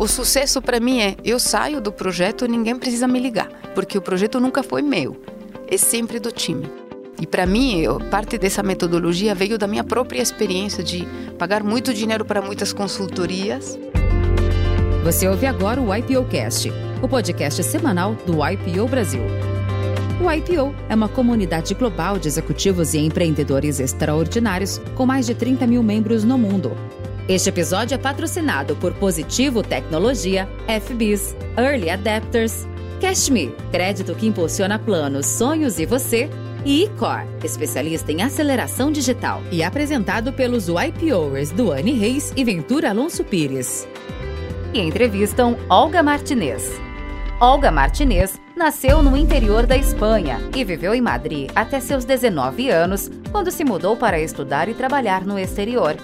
O sucesso para mim é eu saio do projeto ninguém precisa me ligar, porque o projeto nunca foi meu, é sempre do time. E para mim, eu, parte dessa metodologia veio da minha própria experiência de pagar muito dinheiro para muitas consultorias. Você ouve agora o IPO Cast, o podcast semanal do IPO Brasil. O IPO é uma comunidade global de executivos e empreendedores extraordinários com mais de 30 mil membros no mundo. Este episódio é patrocinado por Positivo Tecnologia, FBIS, Early Adapters, CashMe, crédito que impulsiona planos, sonhos e você, e eCore, especialista em aceleração digital, e apresentado pelos YPOers Duane Reis e Ventura Alonso Pires. E entrevistam Olga Martinez. Olga Martinez nasceu no interior da Espanha e viveu em Madrid até seus 19 anos, quando se mudou para estudar e trabalhar no exterior.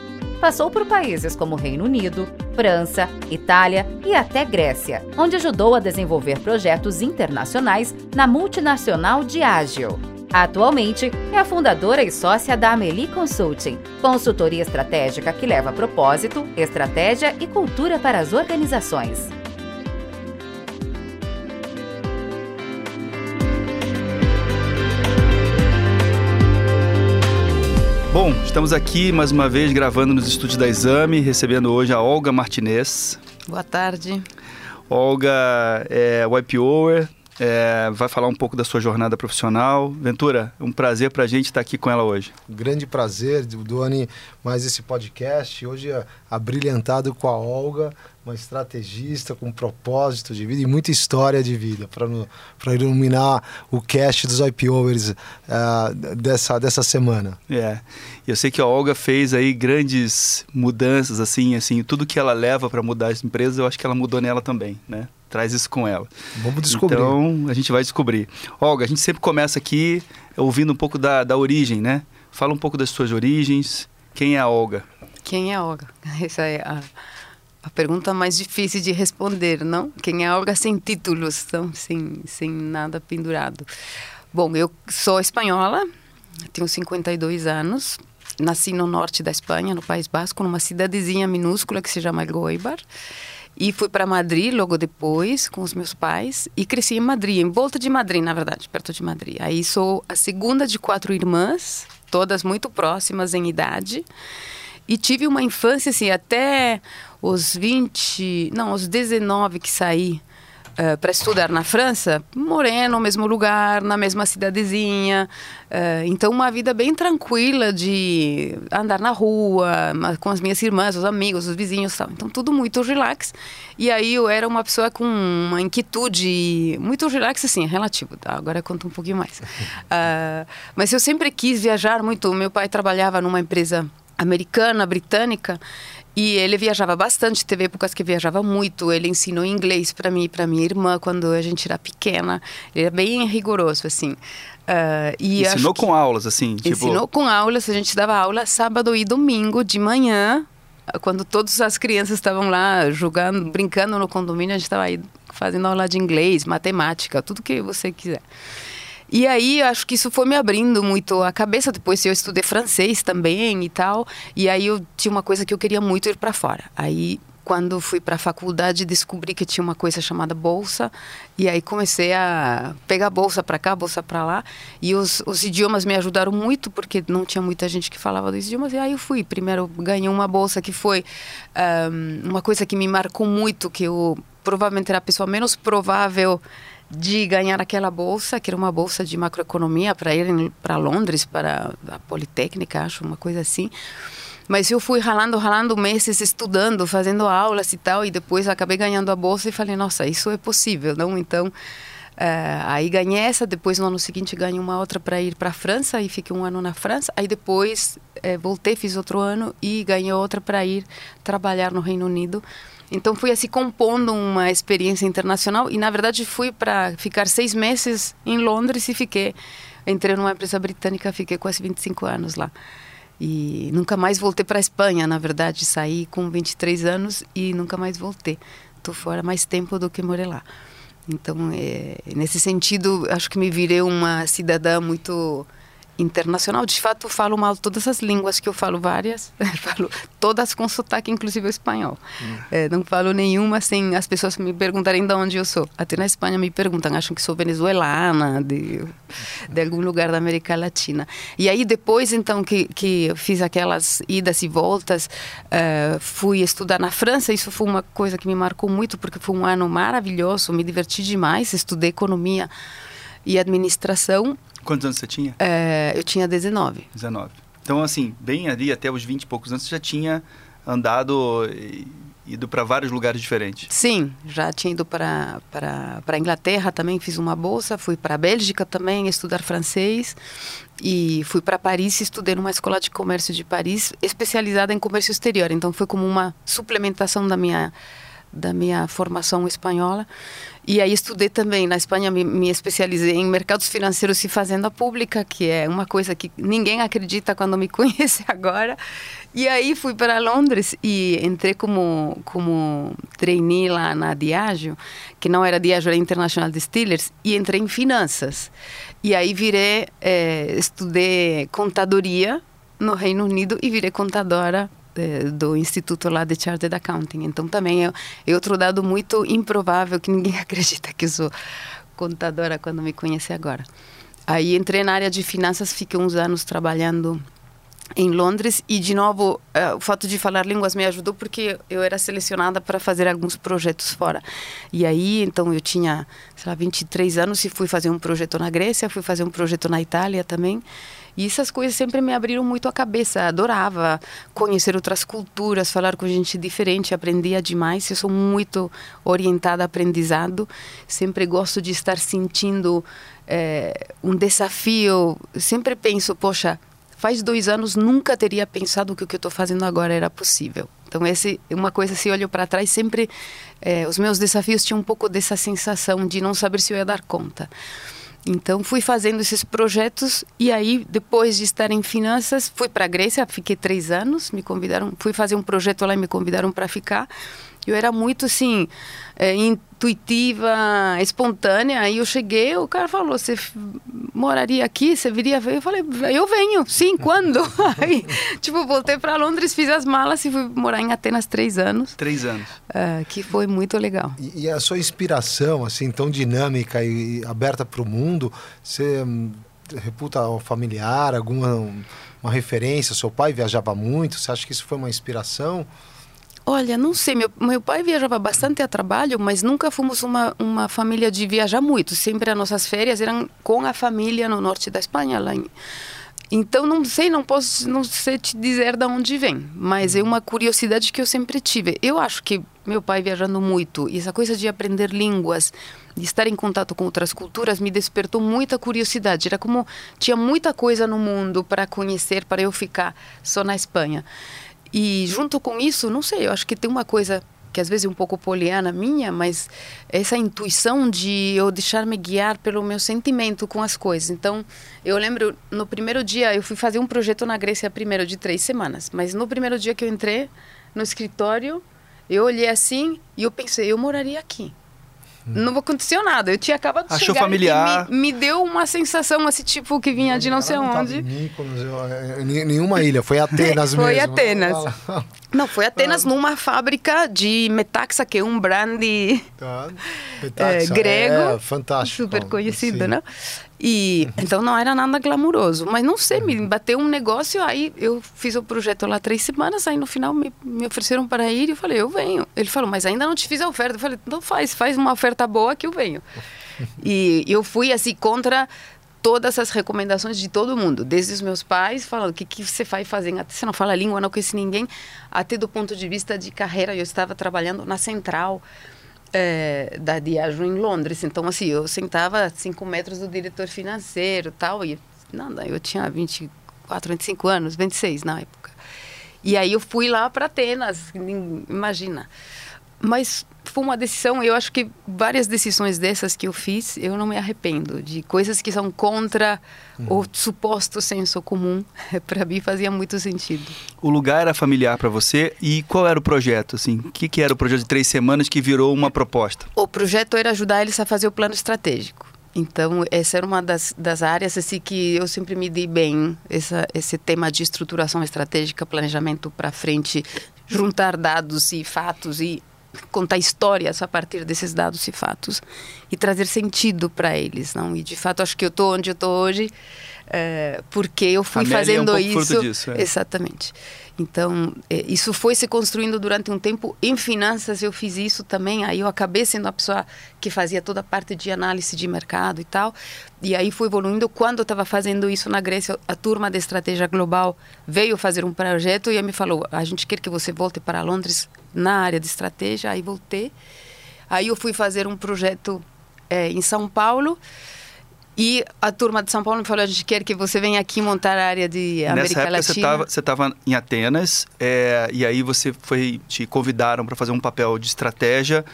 Passou por países como Reino Unido, França, Itália e até Grécia, onde ajudou a desenvolver projetos internacionais na multinacional Diageo. Atualmente, é a fundadora e sócia da Amelie Consulting, consultoria estratégica que leva propósito, estratégia e cultura para as organizações. Bom, estamos aqui mais uma vez gravando nos estúdios da Exame, recebendo hoje a Olga Martinez. Boa tarde. Olga é YPOer, é, vai falar um pouco da sua jornada profissional. Ventura, um prazer para a gente estar aqui com ela hoje. Grande prazer, Duane, mais esse podcast. Hoje é abrilhantado com a Olga, uma estrategista com propósito de vida e muita história de vida para iluminar o cast dos IPOers uh, dessa, dessa semana. É, eu sei que a Olga fez aí grandes mudanças, assim, assim, tudo que ela leva para mudar as empresas, eu acho que ela mudou nela também, né? Traz isso com ela. Vamos descobrir. Então, a gente vai descobrir. Olga, a gente sempre começa aqui ouvindo um pouco da, da origem, né? Fala um pouco das suas origens. Quem é a Olga? Quem é a Olga? Essa é a, a pergunta mais difícil de responder, não? Quem é a Olga sem títulos, então, sem, sem nada pendurado. Bom, eu sou espanhola, tenho 52 anos, nasci no norte da Espanha, no País Basco, numa cidadezinha minúscula que se chama Goibar. E fui para Madrid logo depois com os meus pais e cresci em Madrid, em volta de Madrid, na verdade, perto de Madrid. Aí sou a segunda de quatro irmãs, todas muito próximas em idade. E tive uma infância assim até os 20, não, os 19 que saí Uh, para estudar na França, morei no mesmo lugar, na mesma cidadezinha. Uh, então, uma vida bem tranquila de andar na rua, com as minhas irmãs, os amigos, os vizinhos tal. Então, tudo muito relax. E aí, eu era uma pessoa com uma inquietude muito relax, assim, relativo. Tá? Agora, conto um pouquinho mais. Uh, mas eu sempre quis viajar muito. Meu pai trabalhava numa empresa americana, britânica, e ele viajava bastante, teve épocas que viajava muito. Ele ensinou inglês para mim e para minha irmã quando a gente era pequena. Ele era bem rigoroso, assim. Uh, e ensinou com aulas, assim? Tipo... Ensinou com aulas. A gente dava aula sábado e domingo de manhã, quando todas as crianças estavam lá jogando, brincando no condomínio. A gente estava aí fazendo aula de inglês, matemática, tudo que você quiser. E aí, acho que isso foi me abrindo muito a cabeça. Depois eu estudei francês também e tal. E aí eu tinha uma coisa que eu queria muito ir para fora. Aí quando fui para a faculdade descobri que tinha uma coisa chamada bolsa e aí comecei a pegar bolsa para cá bolsa para lá e os, os, idiomas me ajudaram muito porque não tinha muita gente que falava dos idiomas e aí eu fui primeiro ganhei uma bolsa que foi um, uma coisa que me marcou muito que eu provavelmente era a pessoa menos provável de ganhar aquela bolsa, que era uma bolsa de macroeconomia para ir para Londres, para a Politécnica, acho, uma coisa assim. Mas eu fui ralando, ralando meses, estudando, fazendo aulas e tal, e depois acabei ganhando a bolsa e falei, nossa, isso é possível, não? Então, uh, aí ganhei essa, depois no ano seguinte ganhei uma outra para ir para a França, e fiquei um ano na França, aí depois uh, voltei, fiz outro ano e ganhei outra para ir trabalhar no Reino Unido, então fui assim compondo uma experiência internacional e na verdade fui para ficar seis meses em Londres e fiquei entrei numa empresa britânica fiquei quase 25 anos lá. E nunca mais voltei para a Espanha na verdade. Saí com 23 anos e nunca mais voltei. Estou fora mais tempo do que morei lá. Então é, nesse sentido acho que me virei uma cidadã muito internacional. De fato, falo mal todas as línguas que eu falo várias, falo todas com sotaque, inclusive o espanhol. Hum. É, não falo nenhuma sem as pessoas me perguntarem de onde eu sou. Até na Espanha me perguntam, acham que sou venezuelana, de, de algum lugar da América Latina. E aí depois, então, que, que fiz aquelas idas e voltas, uh, fui estudar na França. Isso foi uma coisa que me marcou muito, porque foi um ano maravilhoso, me diverti demais, estudei economia e administração Quantos anos você tinha? É, eu tinha 19. 19. Então, assim, bem ali até os 20 e poucos anos, você já tinha andado e ido para vários lugares diferentes. Sim, já tinha ido para para Inglaterra também, fiz uma bolsa, fui para a Bélgica também estudar francês e fui para Paris e estudei numa escola de comércio de Paris, especializada em comércio exterior. Então foi como uma suplementação da minha da minha formação espanhola. E aí estudei também na Espanha, me, me, especializei em mercados financeiros e fazenda pública, que é uma coisa que ninguém acredita quando me conhece agora. E aí fui para Londres e entrei como como trainee lá na Diageo, que não era Diageo, era International Distillers, e entrei em finanças. E aí virei, é, estudei contadoria no Reino Unido e virei contadora do instituto lá de Chartered Accounting. Então também é, é outro dado muito improvável que ninguém acredita que sou contadora quando me conhece agora. Aí entrei na área de finanças, fiquei uns anos trabalhando em Londres e de novo uh, o fato de falar línguas me ajudou porque eu era selecionada para fazer alguns projetos fora e aí então eu tinha sei lá 23 anos e fui fazer um projeto na Grécia fui fazer um projeto na Itália também e essas coisas sempre me abriram muito a cabeça. Adorava conhecer outras culturas, falar com gente diferente, aprendia demais. Eu sou muito orientada a aprendizado. Sempre gosto de estar sentindo é, um desafio. Sempre penso, poxa, faz dois anos nunca teria pensado que o que eu estou fazendo agora era possível. Então, esse uma coisa, se olho para trás, sempre é, os meus desafios tinham um pouco dessa sensação de não saber se eu ia dar conta. Então fui fazendo esses projetos e aí depois de estar em finanças fui para a Grécia, fiquei três anos, me convidaram, fui fazer um projeto lá e me convidaram para ficar. Eu era muito assim é, intuitiva, espontânea. Aí eu cheguei, o cara falou: "Você moraria aqui? Você viria ver?" Eu falei: "Eu venho. Sim, quando?" aí, tipo, voltei para Londres, fiz as malas e fui morar em Atenas três anos. Três anos. É, que foi muito legal. E, e, a sua inspiração, assim, tão dinâmica e, e aberta para o mundo, você hum, reputa familiar, alguma uma referência? Seu pai viajava muito? Você acha que isso foi uma inspiração? Olha, não sei. Meu, meu pai viajava bastante a trabalho, mas nunca fomos uma, uma família de viajar muito. Sempre as nossas férias eram com a família no norte da Espanha, lá em... Então não sei, não posso, não sei te dizer de onde vem, mas é uma curiosidade que eu sempre tive. Eu acho que meu pai viajando muito e essa coisa de aprender línguas, de estar em contato com outras culturas me despertou muita curiosidade. Era como tinha muita coisa no mundo para conhecer, para eu ficar só na Espanha. E junto com isso, não sei, eu acho que tem uma coisa que às vezes é um pouco poliana minha, mas essa intuição de eu deixar-me guiar pelo meu sentimento com as coisas. Então, eu lembro, no primeiro dia, eu fui fazer um projeto na Grécia primeiro de três semanas, mas no primeiro dia que eu entrei no escritório, eu olhei assim e eu pensei, eu moraria aqui não aconteceu nada. Eu tinha acabado de Achou chegar familiar. Me, me, deu uma sensação assim, tipo, que vinha de não sei onde. Mykonos, é, nenhuma ilha, foi Atenas foi mesmo. Foi Atenas. Não, foi Atenas ah. numa fábrica de Metaxa, que é um brand tá. é, grego. É, fantástico. Super conhecido, Sim. né? E então não era nada glamouroso, mas não sei, me bateu um negócio, aí eu fiz o projeto lá três semanas, aí no final me, me ofereceram para ir e eu falei, eu venho. Ele falou, mas ainda não te fiz a oferta. Eu falei, então faz, faz uma oferta boa que eu venho. e eu fui assim contra todas as recomendações de todo mundo, desde os meus pais, falando o que, que você vai fazer, até você não fala língua, não conhece ninguém, até do ponto de vista de carreira, eu estava trabalhando na central, é, da Diageo em Londres. Então, assim, eu sentava a cinco metros do diretor financeiro tal, e nada, eu tinha 24, 25 anos, 26 na época. E aí eu fui lá para Atenas, imagina. Mas foi uma decisão, eu acho que várias decisões dessas que eu fiz, eu não me arrependo. De coisas que são contra uhum. o suposto senso comum, para mim fazia muito sentido. O lugar era familiar para você e qual era o projeto? Assim, o que, que era o projeto de três semanas que virou uma proposta? O projeto era ajudar eles a fazer o plano estratégico. Então, essa era uma das, das áreas assim, que eu sempre me dei bem, essa, esse tema de estruturação estratégica, planejamento para frente, juntar dados e fatos e contar histórias a partir desses dados e fatos e trazer sentido para eles, não? E de fato acho que eu estou onde eu estou hoje é, porque eu fui fazendo é um isso. Disso, é. Exatamente. Então, é, isso foi se construindo durante um tempo. Em finanças, eu fiz isso também. Aí, eu acabei sendo a pessoa que fazia toda a parte de análise de mercado e tal. E aí, foi evoluindo. Quando eu estava fazendo isso na Grécia, a turma de estratégia global veio fazer um projeto e me falou: a gente quer que você volte para Londres na área de estratégia. Aí, voltei. Aí, eu fui fazer um projeto é, em São Paulo. E a turma de São Paulo me falou: a gente quer que você venha aqui montar a área de América Nessa época Latina. Você estava em Atenas é, e aí você foi te convidaram para fazer um papel de estratégia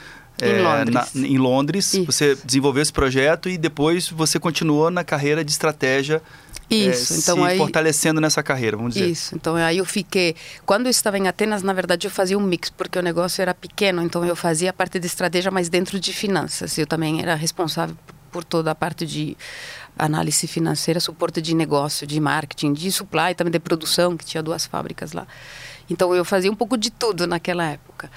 em é, Londres. Na, em Londres. Você desenvolveu esse projeto e depois você continuou na carreira de estratégia. Isso, é, então se aí, fortalecendo nessa carreira, vamos dizer. Isso, então aí eu fiquei. Quando eu estava em Atenas, na verdade, eu fazia um mix, porque o negócio era pequeno, então eu fazia a parte de estratégia, mas dentro de finanças. Eu também era responsável por toda a parte de análise financeira, suporte de negócio, de marketing, de supply, também de produção, que tinha duas fábricas lá. Então eu fazia um pouco de tudo naquela época.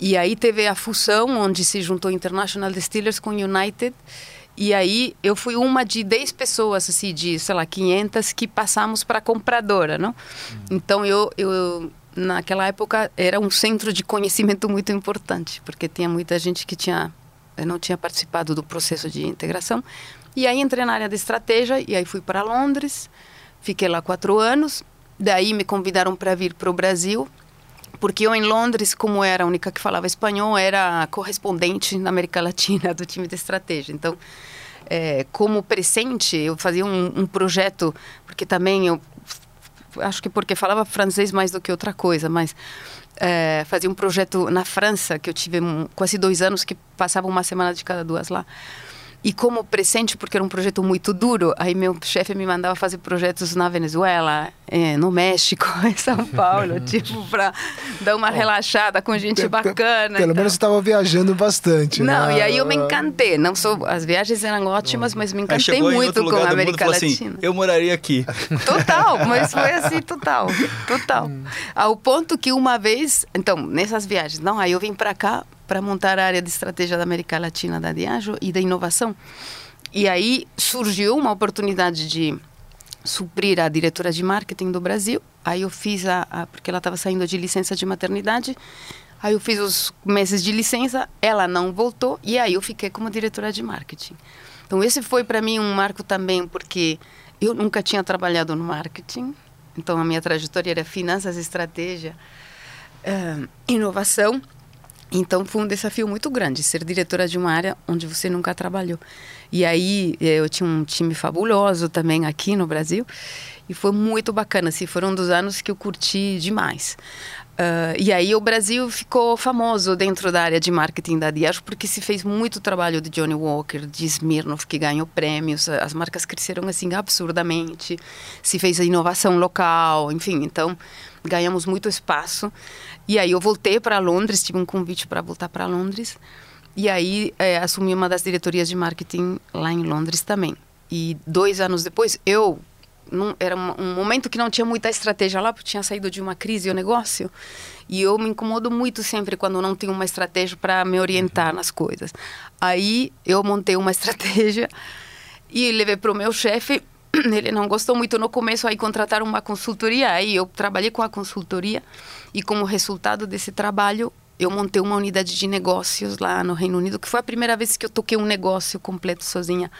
E aí teve a fusão, onde se juntou International Distillers com United. E aí eu fui uma de 10 pessoas, assim, de, sei lá, 500 que passamos para compradora, não? Uhum. Então eu, eu, naquela época, era um centro de conhecimento muito importante, porque tinha muita gente que tinha eu não tinha participado do processo de integração. E aí entrei na área de estratégia e aí fui para Londres, fiquei lá quatro anos. Daí me convidaram para vir para o Brasil, porque eu em Londres, como era a única que falava espanhol, era correspondente na América Latina do time de estratégia. Então, é, como presente, eu fazia um, um projeto, porque também eu acho que porque falava francês mais do que outra coisa, mas é, fazia um projeto na França, que eu tive um, quase dois anos, que passava uma semana de cada duas lá. E como presente, porque era um projeto muito duro, aí meu chefe me mandava fazer projetos na Venezuela, é, no México, em São Paulo, tipo, para dar uma relaxada com gente bacana. Pelo menos você estava viajando bastante. Não, né? e aí eu me encantei. Não sou, as viagens eram ótimas, mas me encantei muito com a América Latina. Assim, eu moraria aqui. Total, mas foi assim, total, total. Ao ponto que uma vez, então, nessas viagens, não, aí eu vim para cá para montar a área de estratégia da América Latina da Diageo e da inovação. E aí surgiu uma oportunidade de suprir a diretora de marketing do Brasil. Aí eu fiz a, a porque ela estava saindo de licença de maternidade. Aí eu fiz os meses de licença, ela não voltou e aí eu fiquei como diretora de marketing. Então esse foi para mim um marco também porque eu nunca tinha trabalhado no marketing. Então a minha trajetória era finanças, estratégia, uh, inovação então foi um desafio muito grande ser diretora de uma área onde você nunca trabalhou. E aí eh, eu tinha um time fabuloso também aqui no Brasil e foi muito bacana. Assim, foram um dos anos que eu curti demais. Uh, e aí o Brasil ficou famoso dentro da área de marketing da Diageo porque se fez muito trabalho de Johnny Walker, de Smirnoff que ganhou prêmios, as marcas cresceram assim absurdamente, se fez a inovação local, enfim, então ganhamos muito espaço. E aí eu voltei para Londres, tive um convite para voltar para Londres. E aí é, assumi uma das diretorias de marketing lá em Londres também. E dois anos depois, eu não, era um, um, momento que não tinha muita estratégia lá, porque tinha saído de uma crise o negócio. E eu me incomodo muito sempre quando não tenho uma estratégia para me orientar nas coisas. Aí eu montei uma estratégia e levei para o meu chefe. Ele não gostou muito no começo, aí contrataram uma consultoria. Aí eu trabalhei com a consultoria e como resultado desse trabalho, eu montei uma unidade de negócios lá no Reino Unido, que foi a primeira vez que eu toquei um negócio completo sozinha,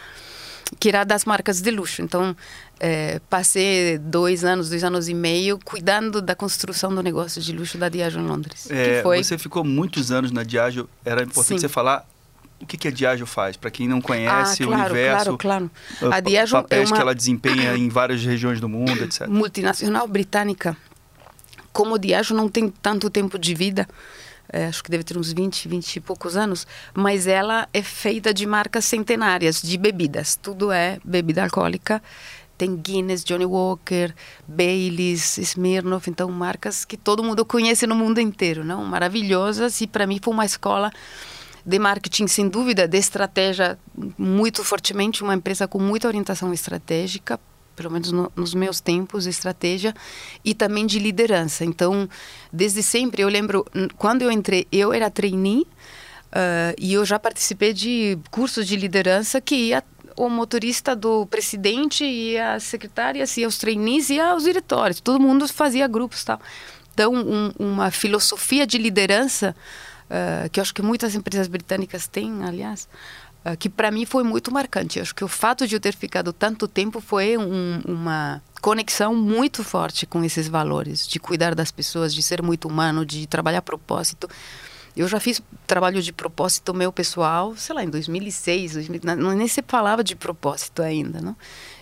que era das marcas de luxo. Então, é, passei dois anos, dois anos e meio cuidando da construção do negócio de luxo da Diageo em Londres. É, foi... Você ficou muitos anos na Diageo. Era importante Sim. você falar o que, que a Diageo faz? Para quem não conhece ah, claro, o universo, claro, claro. A Diageo papéis é uma... que ela desempenha em várias regiões do mundo, etc. Multinacional britânica como o Diageo não tem tanto tempo de vida, é, acho que deve ter uns 20, 20 e poucos anos, mas ela é feita de marcas centenárias de bebidas. Tudo é bebida alcoólica. Tem Guinness, Johnny Walker, Baileys, Smirnoff, então marcas que todo mundo conhece no mundo inteiro, não? Maravilhosas e para mim foi uma escola de marketing, sem dúvida, de estratégia, muito fortemente, uma empresa com muita orientação estratégica, pelo menos no, nos meus tempos, estratégia, e também de liderança. Então, desde sempre, eu lembro, quando eu entrei, eu era trainee, Uh, e eu já participei de cursos de liderança que ia o motorista do presidente e as secretárias e os trainees e os diretórios. Todo mundo fazia grupos tal. Então, um, uma filosofia de liderança uh, que eu acho que muitas empresas britânicas têm, aliás, uh, que para mim foi muito marcante. Eu acho que o fato de eu ter ficado tanto tempo foi um, uma conexão muito forte com esses valores, de cuidar das pessoas, de ser muito humano, de trabalhar a propósito. Eu já fiz trabalho de propósito meu pessoal, sei lá, em 2006, 2000, não, nem se falava de propósito ainda, não?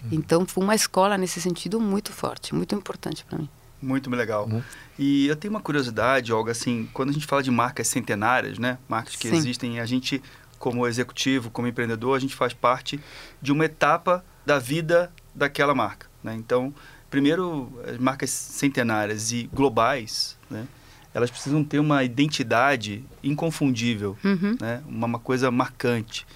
Uhum. Então, foi uma escola nesse sentido muito forte, muito importante para mim. Muito legal. Uhum. E eu tenho uma curiosidade, Olga, assim, quando a gente fala de marcas centenárias, né? Marcas que Sim. existem, a gente, como executivo, como empreendedor, a gente faz parte de uma etapa da vida daquela marca, né? Então, primeiro, as marcas centenárias e globais, né? elas precisam ter uma identidade inconfundível, uhum. né? uma, uma, coisa marcante.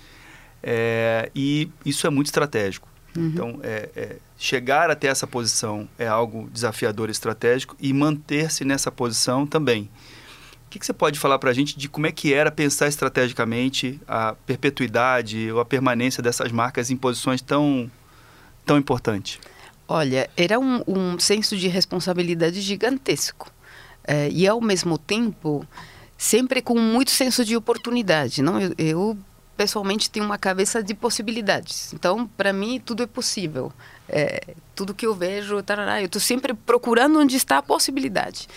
É, e isso é muito estratégico. Uhum. Então, é, é, chegar até essa posição é algo desafiador e estratégico e manter-se nessa posição também. O que, que você pode falar para a gente de como é que era pensar estrategicamente a perpetuidade ou a permanência dessas marcas em posições tão, tão importantes? Olha, era um, um senso de responsabilidade gigantesco é, e ao mesmo tempo sempre com muito senso de oportunidade. Não, eu, eu pessoalmente tenho uma cabeça de possibilidades. Então, para mim, tudo é possível. É, tudo que eu vejo, tarará, eu estou sempre procurando onde está a possibilidade.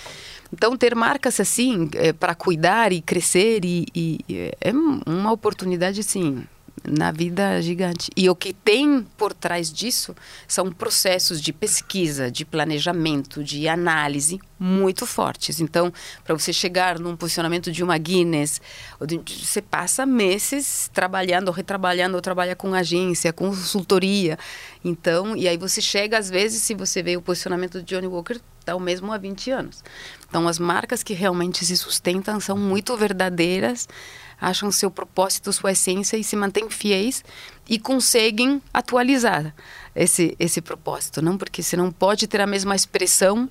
Então, ter marcas assim é, para cuidar e crescer e, e, é uma oportunidade, sim, na vida gigante. E o que tem por trás disso são processos de pesquisa, de planejamento, de análise muito fortes. Então, para você chegar num posicionamento de uma Guinness, você passa meses trabalhando, retrabalhando, ou trabalha com agência, consultoria. Então, e aí você chega, às vezes, se você vê o posicionamento de Johnny Walker, o mesmo há 20 anos. Então, as marcas que realmente se sustentam são muito verdadeiras acham seu propósito, sua essência e se mantêm fiéis e conseguem atualizar esse esse propósito, não? Porque você não pode ter a mesma expressão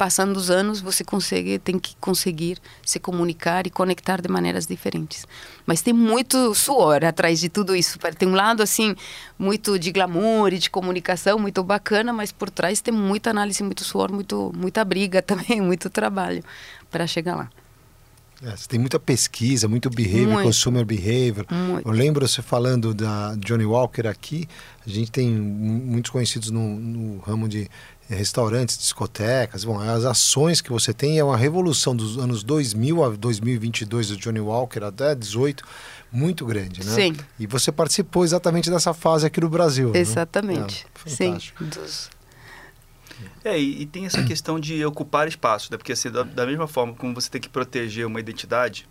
passando os anos, você consegue tem que conseguir se comunicar e conectar de maneiras diferentes. Mas tem muito suor atrás de tudo isso. Tem um lado assim muito de glamour e de comunicação muito bacana, mas por trás tem muita análise, muito suor, muito muita briga também, muito trabalho para chegar lá. É, tem muita pesquisa, muito behavior, muito. consumer behavior. Muito. Eu lembro você falando da Johnny Walker aqui, a gente tem muitos conhecidos no, no ramo de restaurantes, discotecas. Bom, as ações que você tem é uma revolução dos anos 2000 a 2022 do Johnny Walker até 18 muito grande, né? Sim. E você participou exatamente dessa fase aqui no Brasil. Né? Exatamente. Né? É, Sim. Dos é, e, e, tem essa questão de ocupar espaço, né? Porque assim, da, da, mesma forma como você tem que proteger uma identidade,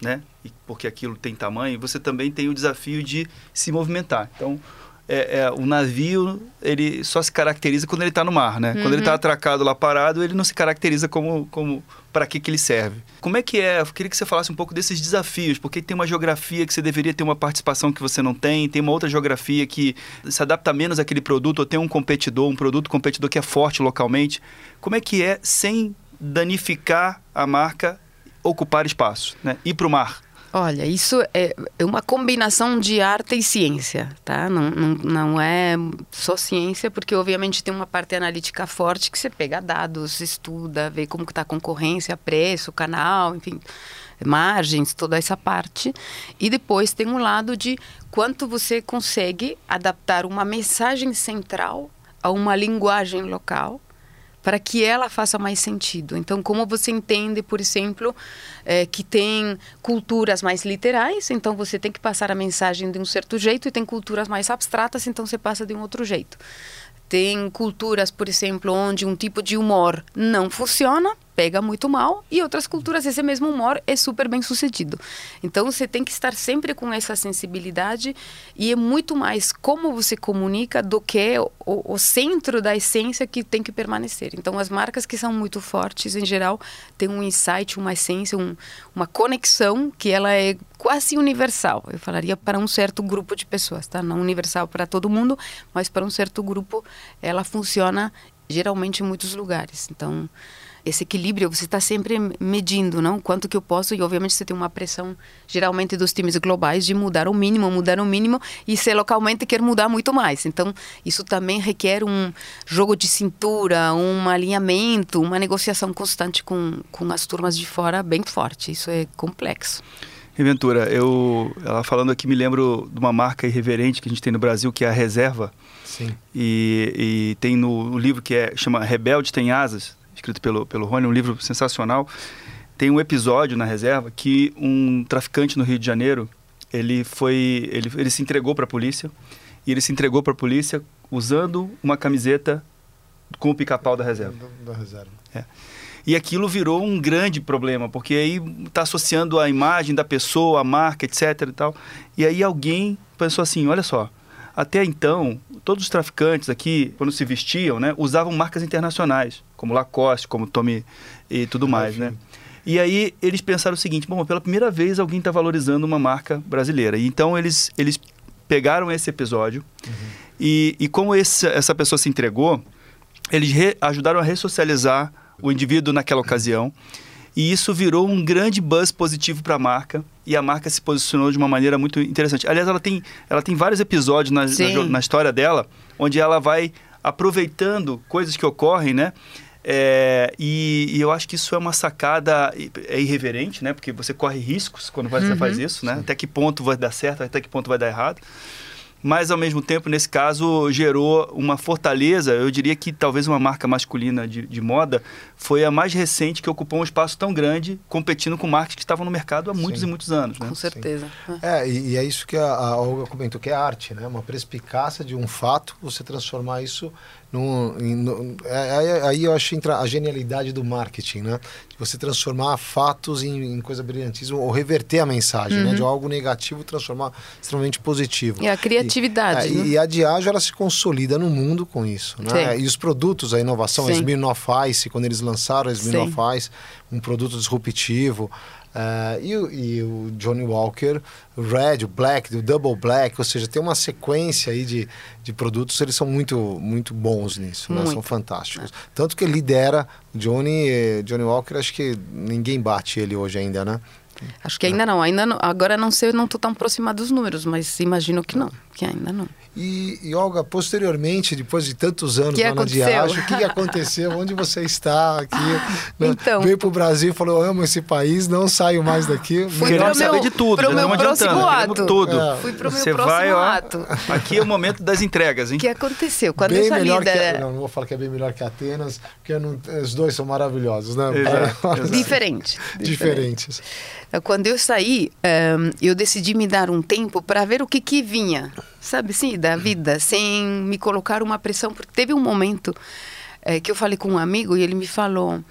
né? E porque aquilo tem tamanho, você também tem o desafio de se movimentar. Então, é, é, o navio ele só se caracteriza quando ele está no mar, né? Uhum. Quando ele está uhum. atracado lá parado, ele não se caracteriza como, como para que, que ele serve. Como é que é? Eu queria que você falasse um pouco desses desafios, porque tem uma geografia que você deveria ter uma participação que você não tem, tem uma outra geografia que se adapta menos àquele produto, ou tem um competidor, um produto competidor que é forte localmente. Como é que é sem danificar a marca ocupar espaço, né? Ir para o mar. Olha, isso é, uma combinação de arte e ciência, tá? Não, não, não é só ciência, porque obviamente tem uma parte analítica forte que você pega dados, estuda, vê como está a concorrência, preço, canal, enfim, margens, toda essa parte. E depois tem um lado de quanto você consegue adaptar uma mensagem central a uma linguagem local para que ela faça mais sentido. Então, como você entende, por exemplo, é, que tem culturas mais literais, então você tem que passar a mensagem de um certo jeito, e tem culturas mais abstratas, então você passa de um outro jeito. Tem culturas, por exemplo, onde um tipo de humor não funciona, pega muito mal e outras culturas esse mesmo humor é super bem sucedido. Então você tem que estar sempre com essa sensibilidade e é muito mais como você comunica do que o, o centro da essência que tem que permanecer. Então as marcas que são muito fortes em geral têm um insight, uma essência, um, uma conexão que ela é quase universal. Eu falaria para um certo grupo de pessoas, tá? Não universal para todo mundo, mas para um certo grupo ela funciona geralmente em muitos lugares. Então, esse equilíbrio você está sempre medindo, não? Quanto que eu posso e obviamente você tem uma pressão geralmente dos times globais de mudar o mínimo, mudar o mínimo e você localmente quer mudar muito mais. Então isso também requer um jogo de cintura, um alinhamento, uma negociação constante com com as turmas de fora bem forte. Isso é complexo. Ventura, eu ela falando aqui me lembro de uma marca irreverente que a gente tem no Brasil que é a Reserva. Sim. E, e tem no, no livro que é chama Rebelde tem asas, escrito pelo pelo Rony, um livro sensacional. Tem um episódio na Reserva que um traficante no Rio de Janeiro ele foi ele, ele se entregou para a polícia e ele se entregou para a polícia usando uma camiseta com o pica-pau da reserva. Da, da reserva. É. E aquilo virou um grande problema, porque aí está associando a imagem da pessoa, a marca, etc. E, tal. e aí alguém pensou assim: olha só, até então, todos os traficantes aqui, quando se vestiam, né, usavam marcas internacionais, como Lacoste, como Tommy e tudo mais, né? E aí eles pensaram o seguinte: bom, pela primeira vez alguém está valorizando uma marca brasileira. E então eles, eles pegaram esse episódio uhum. e, e como esse, essa pessoa se entregou, eles re, ajudaram a ressocializar o indivíduo naquela ocasião. E isso virou um grande buzz positivo para a marca. E a marca se posicionou de uma maneira muito interessante. Aliás, ela tem, ela tem vários episódios na, na, na história dela, onde ela vai aproveitando coisas que ocorrem, né? É, e, e, eu acho que isso é uma sacada é irreverente, né? Porque você corre riscos quando você uhum. faz isso, né? Sim. Até que ponto vai dar certo, até que ponto vai dar errado mas ao mesmo tempo, nesse caso, gerou uma fortaleza. Eu diria que talvez uma marca masculina de, de moda foi a mais recente que ocupou um espaço tão grande, competindo com marcas que estavam no mercado há muitos Sim. e muitos anos. Né? Com certeza. Sim. É, e, e, é isso que a, a Olga comentou, que é arte, né? Uma perspicácia de um fato, você transformar isso no, no, é, aí eu acho a genialidade do marketing, né? De você transformar fatos em, em coisa brilhantíssima ou reverter a mensagem, uhum. né? De uhum. algo negativo transformar extremamente positivo. E a criatividade. E, é, né? e a Diageo ela se consolida no mundo com isso, né? Sim. E os produtos, a inovação, Sim. a Smirnoff Ice, quando eles lançaram a Smirnoff. Ice, um produto disruptivo. Uh, e, e, o Johnny Walker, o Red, o Black, o Double Black, ou seja, tem uma sequência aí de, de produtos, eles são muito, muito bons nisso, né? são fantásticos. É. Tanto que lidera Johnny, eh, Johnny Walker, acho que ninguém bate ele hoje ainda, né? Acho que ainda não, ainda não, agora não sei, não estou tão aproximado dos números, mas imagino que não, que ainda não. E, e, Olga, posteriormente, depois de tantos anos que lá na Diageo, o que aconteceu? Onde você está aqui? Né? Então, Veio para o Brasil e falou, amo esse país, não saio mais daqui. Fui Queremos saber de tudo. Para o meu próximo ato. Tudo. É. Fui para o meu próximo vai, ó, ato. Aqui é o momento das entregas, hein? O que aconteceu? Quando bem eu saí melhor da... que, não, não vou falar que é bem melhor que Atenas, porque não, os dois são maravilhosos, né? É, Diferente. Diferentes. Quando eu saí, um, eu decidi me dar um tempo para ver o que, que vinha, sabe, sim, da vida, sem me colocar uma pressão. Porque teve um momento é, que eu falei com um amigo e ele me falou: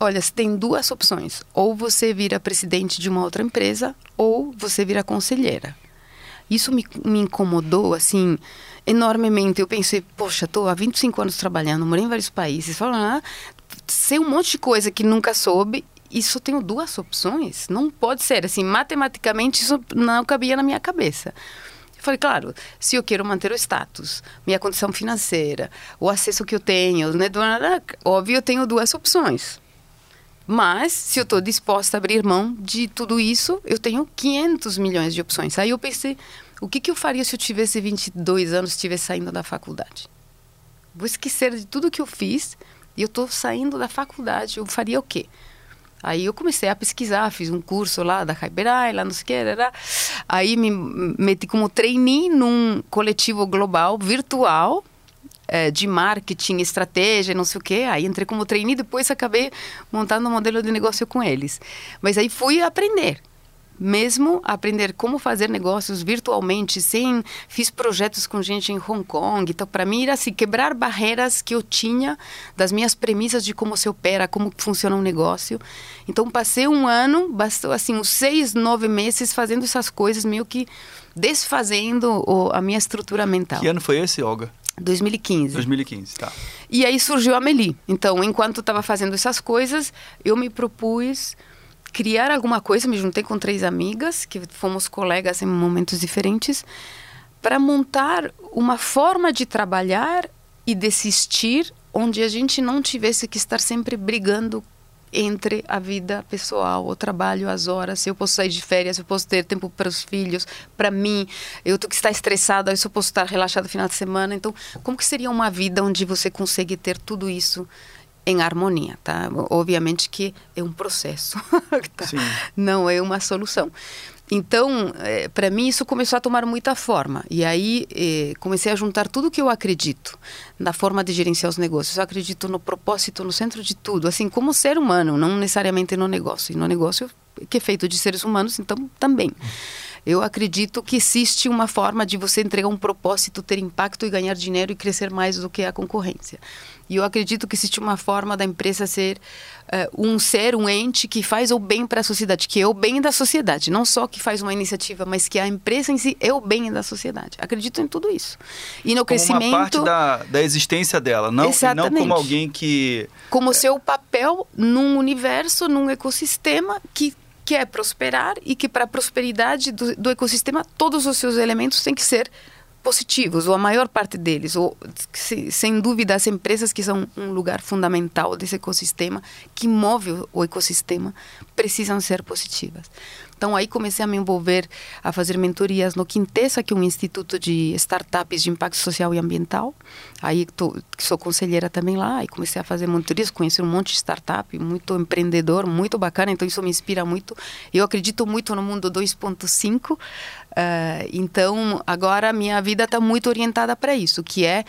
Olha, você tem duas opções. Ou você vira presidente de uma outra empresa, ou você vira conselheira. Isso me, me incomodou, assim, enormemente. Eu pensei, poxa, estou há 25 anos trabalhando, morei em vários países, falando, ah, sei um monte de coisa que nunca soube e só tenho duas opções? Não pode ser. Assim, matematicamente, isso não cabia na minha cabeça. Eu falei, claro, se eu quero manter o status, minha condição financeira, o acesso que eu tenho, né, óbvio, eu tenho duas opções. Mas, se eu estou disposta a abrir mão de tudo isso, eu tenho 500 milhões de opções. Aí eu pensei, o que, que eu faria se eu tivesse 22 anos estivesse saindo da faculdade? Vou esquecer de tudo que eu fiz e eu estou saindo da faculdade. Eu faria o quê? Aí eu comecei a pesquisar, fiz um curso lá da Hyperai, lá não sei o que, era. aí me meti como trainee num coletivo global virtual é, de marketing, estratégia, não sei o que. Aí entrei como trainee, depois acabei montando um modelo de negócio com eles. Mas aí fui aprender. Mesmo aprender como fazer negócios virtualmente, sem fiz projetos com gente em Hong Kong. Então, para mim era assim quebrar barreiras que eu tinha das minhas premissas de como se opera, como funciona um negócio. Então, passei um ano, bastou assim uns seis, nove meses fazendo essas coisas, meio que desfazendo o, a minha estrutura mental. Que ano foi esse, Olga? 2015. 2015, tá. E aí surgiu a Meli. Então, enquanto estava fazendo essas coisas, eu me propus criar alguma coisa. Me juntei com três amigas, que fomos colegas em momentos diferentes, para montar uma forma de trabalhar e desistir onde a gente não tivesse que estar sempre brigando entre a vida pessoal, o trabalho, as horas, se eu posso sair de férias, se eu posso ter tempo para os filhos, para mim, eu tô que está estressada, se eu posso estar relaxada no final de semana. Então, como que seria uma vida onde você consegue ter tudo isso em harmonia, tá? Obviamente que é um processo, tá? não é uma solução. Então, é, para mim, isso começou a tomar muita forma. E aí, é, comecei a juntar tudo que eu acredito na forma de gerenciar os negócios. Eu acredito no propósito, no centro de tudo, assim como ser humano, não necessariamente no negócio. E no negócio, que é feito de seres humanos, então também. Eu acredito que existe uma forma de você entregar um propósito, ter impacto e ganhar dinheiro e crescer mais do que a concorrência. E eu acredito que existe uma forma da empresa ser uh, um ser, um ente que faz o bem para a sociedade, que é o bem da sociedade, não só que faz uma iniciativa, mas que a empresa em si é o bem da sociedade. Acredito em tudo isso. E no como crescimento. Uma parte da, da existência dela, não, não como alguém que. Como seu papel num universo, num ecossistema que quer prosperar e que para a prosperidade do, do ecossistema todos os seus elementos têm que ser positivos, ou a maior parte deles, ou sem dúvida as empresas que são um lugar fundamental desse ecossistema, que move o ecossistema, precisam ser positivas. Então aí comecei a me envolver a fazer mentorias no Quintessa, que é um instituto de startups de impacto social e ambiental. Aí tô, sou conselheira também lá e comecei a fazer mentorias, conhecer um monte de startup, muito empreendedor, muito bacana, então isso me inspira muito. Eu acredito muito no mundo 2.5, uh, eh, então agora minha vida está muito orientada para isso, que é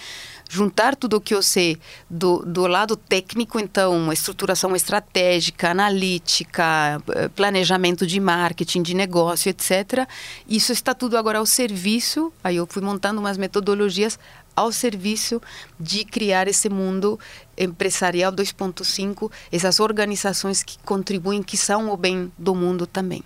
juntar tudo o que eu sei do, do lado técnico, então, estruturação estratégica, analítica, eh, planejamento de marketing, de negócio, etc. Isso está tudo agora ao serviço. Aí eu fui montando umas metodologias ao serviço de criar esse mundo empresarial 2.5, essas organizações que contribuem, que são o bem do mundo também.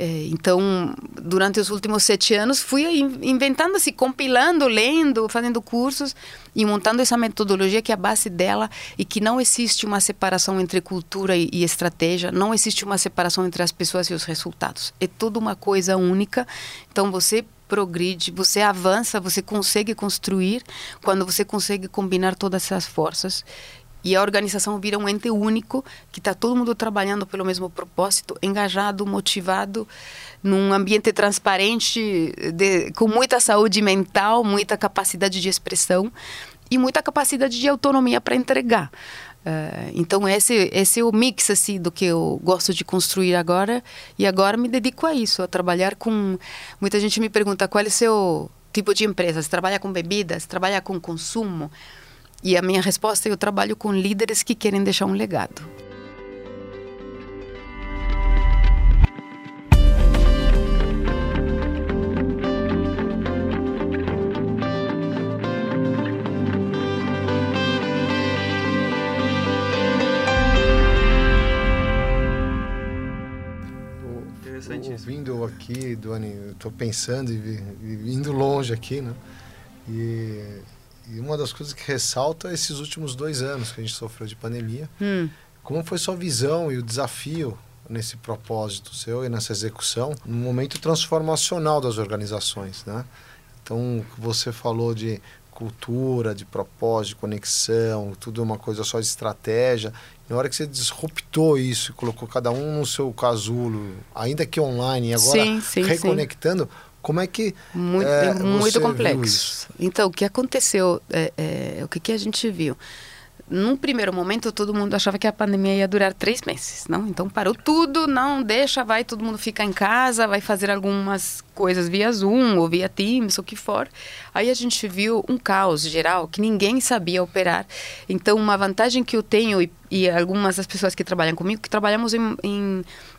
É, então, durante os últimos sete anos, fui inventando, assim, compilando, lendo, fazendo cursos e montando essa metodologia que é a base dela e que não existe uma separação entre cultura e, e estratégia, não existe uma separação entre as pessoas e os resultados. É tudo uma coisa única. Então, você progride, você avança, você consegue construir quando você consegue combinar todas essas forças e a organização vira um ente único que está todo mundo trabalhando pelo mesmo propósito, engajado, motivado, num ambiente transparente, de, com muita saúde mental, muita capacidade de expressão e muita capacidade de autonomia para entregar. Uh, então esse esse é o mix assim do que eu gosto de construir agora e agora me dedico a isso, a trabalhar com muita gente me pergunta qual é o seu tipo de empresa, você trabalha com bebidas, trabalha com consumo? E a minha resposta é: eu trabalho com líderes que querem deixar um legado. Ouvindo aqui, Duane, eu estou pensando e, e indo longe aqui, né? E e uma das coisas que ressalta é esses últimos dois anos que a gente sofreu de pandemia. Hum. Como foi sua visão e o desafio nesse propósito seu e nessa execução, no momento transformacional das organizações, né? Então, você falou de cultura, de propósito, de conexão, tudo é uma coisa só de estratégia. Na hora que você disruptou isso e colocou cada um no seu casulo, ainda que online, e agora sim, sim, reconectando, sim como é que muito, é, muito complexo. Então o que aconteceu, é, é, o que, que a gente viu? Num primeiro momento, todo mundo achava que a pandemia ia durar três meses, não? Então parou tudo, não deixa, vai todo mundo ficar em casa, vai fazer algumas coisas via Zoom ou via Teams, o que for. Aí a gente viu um caos geral que ninguém sabia operar. Então uma vantagem que eu tenho e e algumas das pessoas que trabalham comigo, que trabalhamos em, em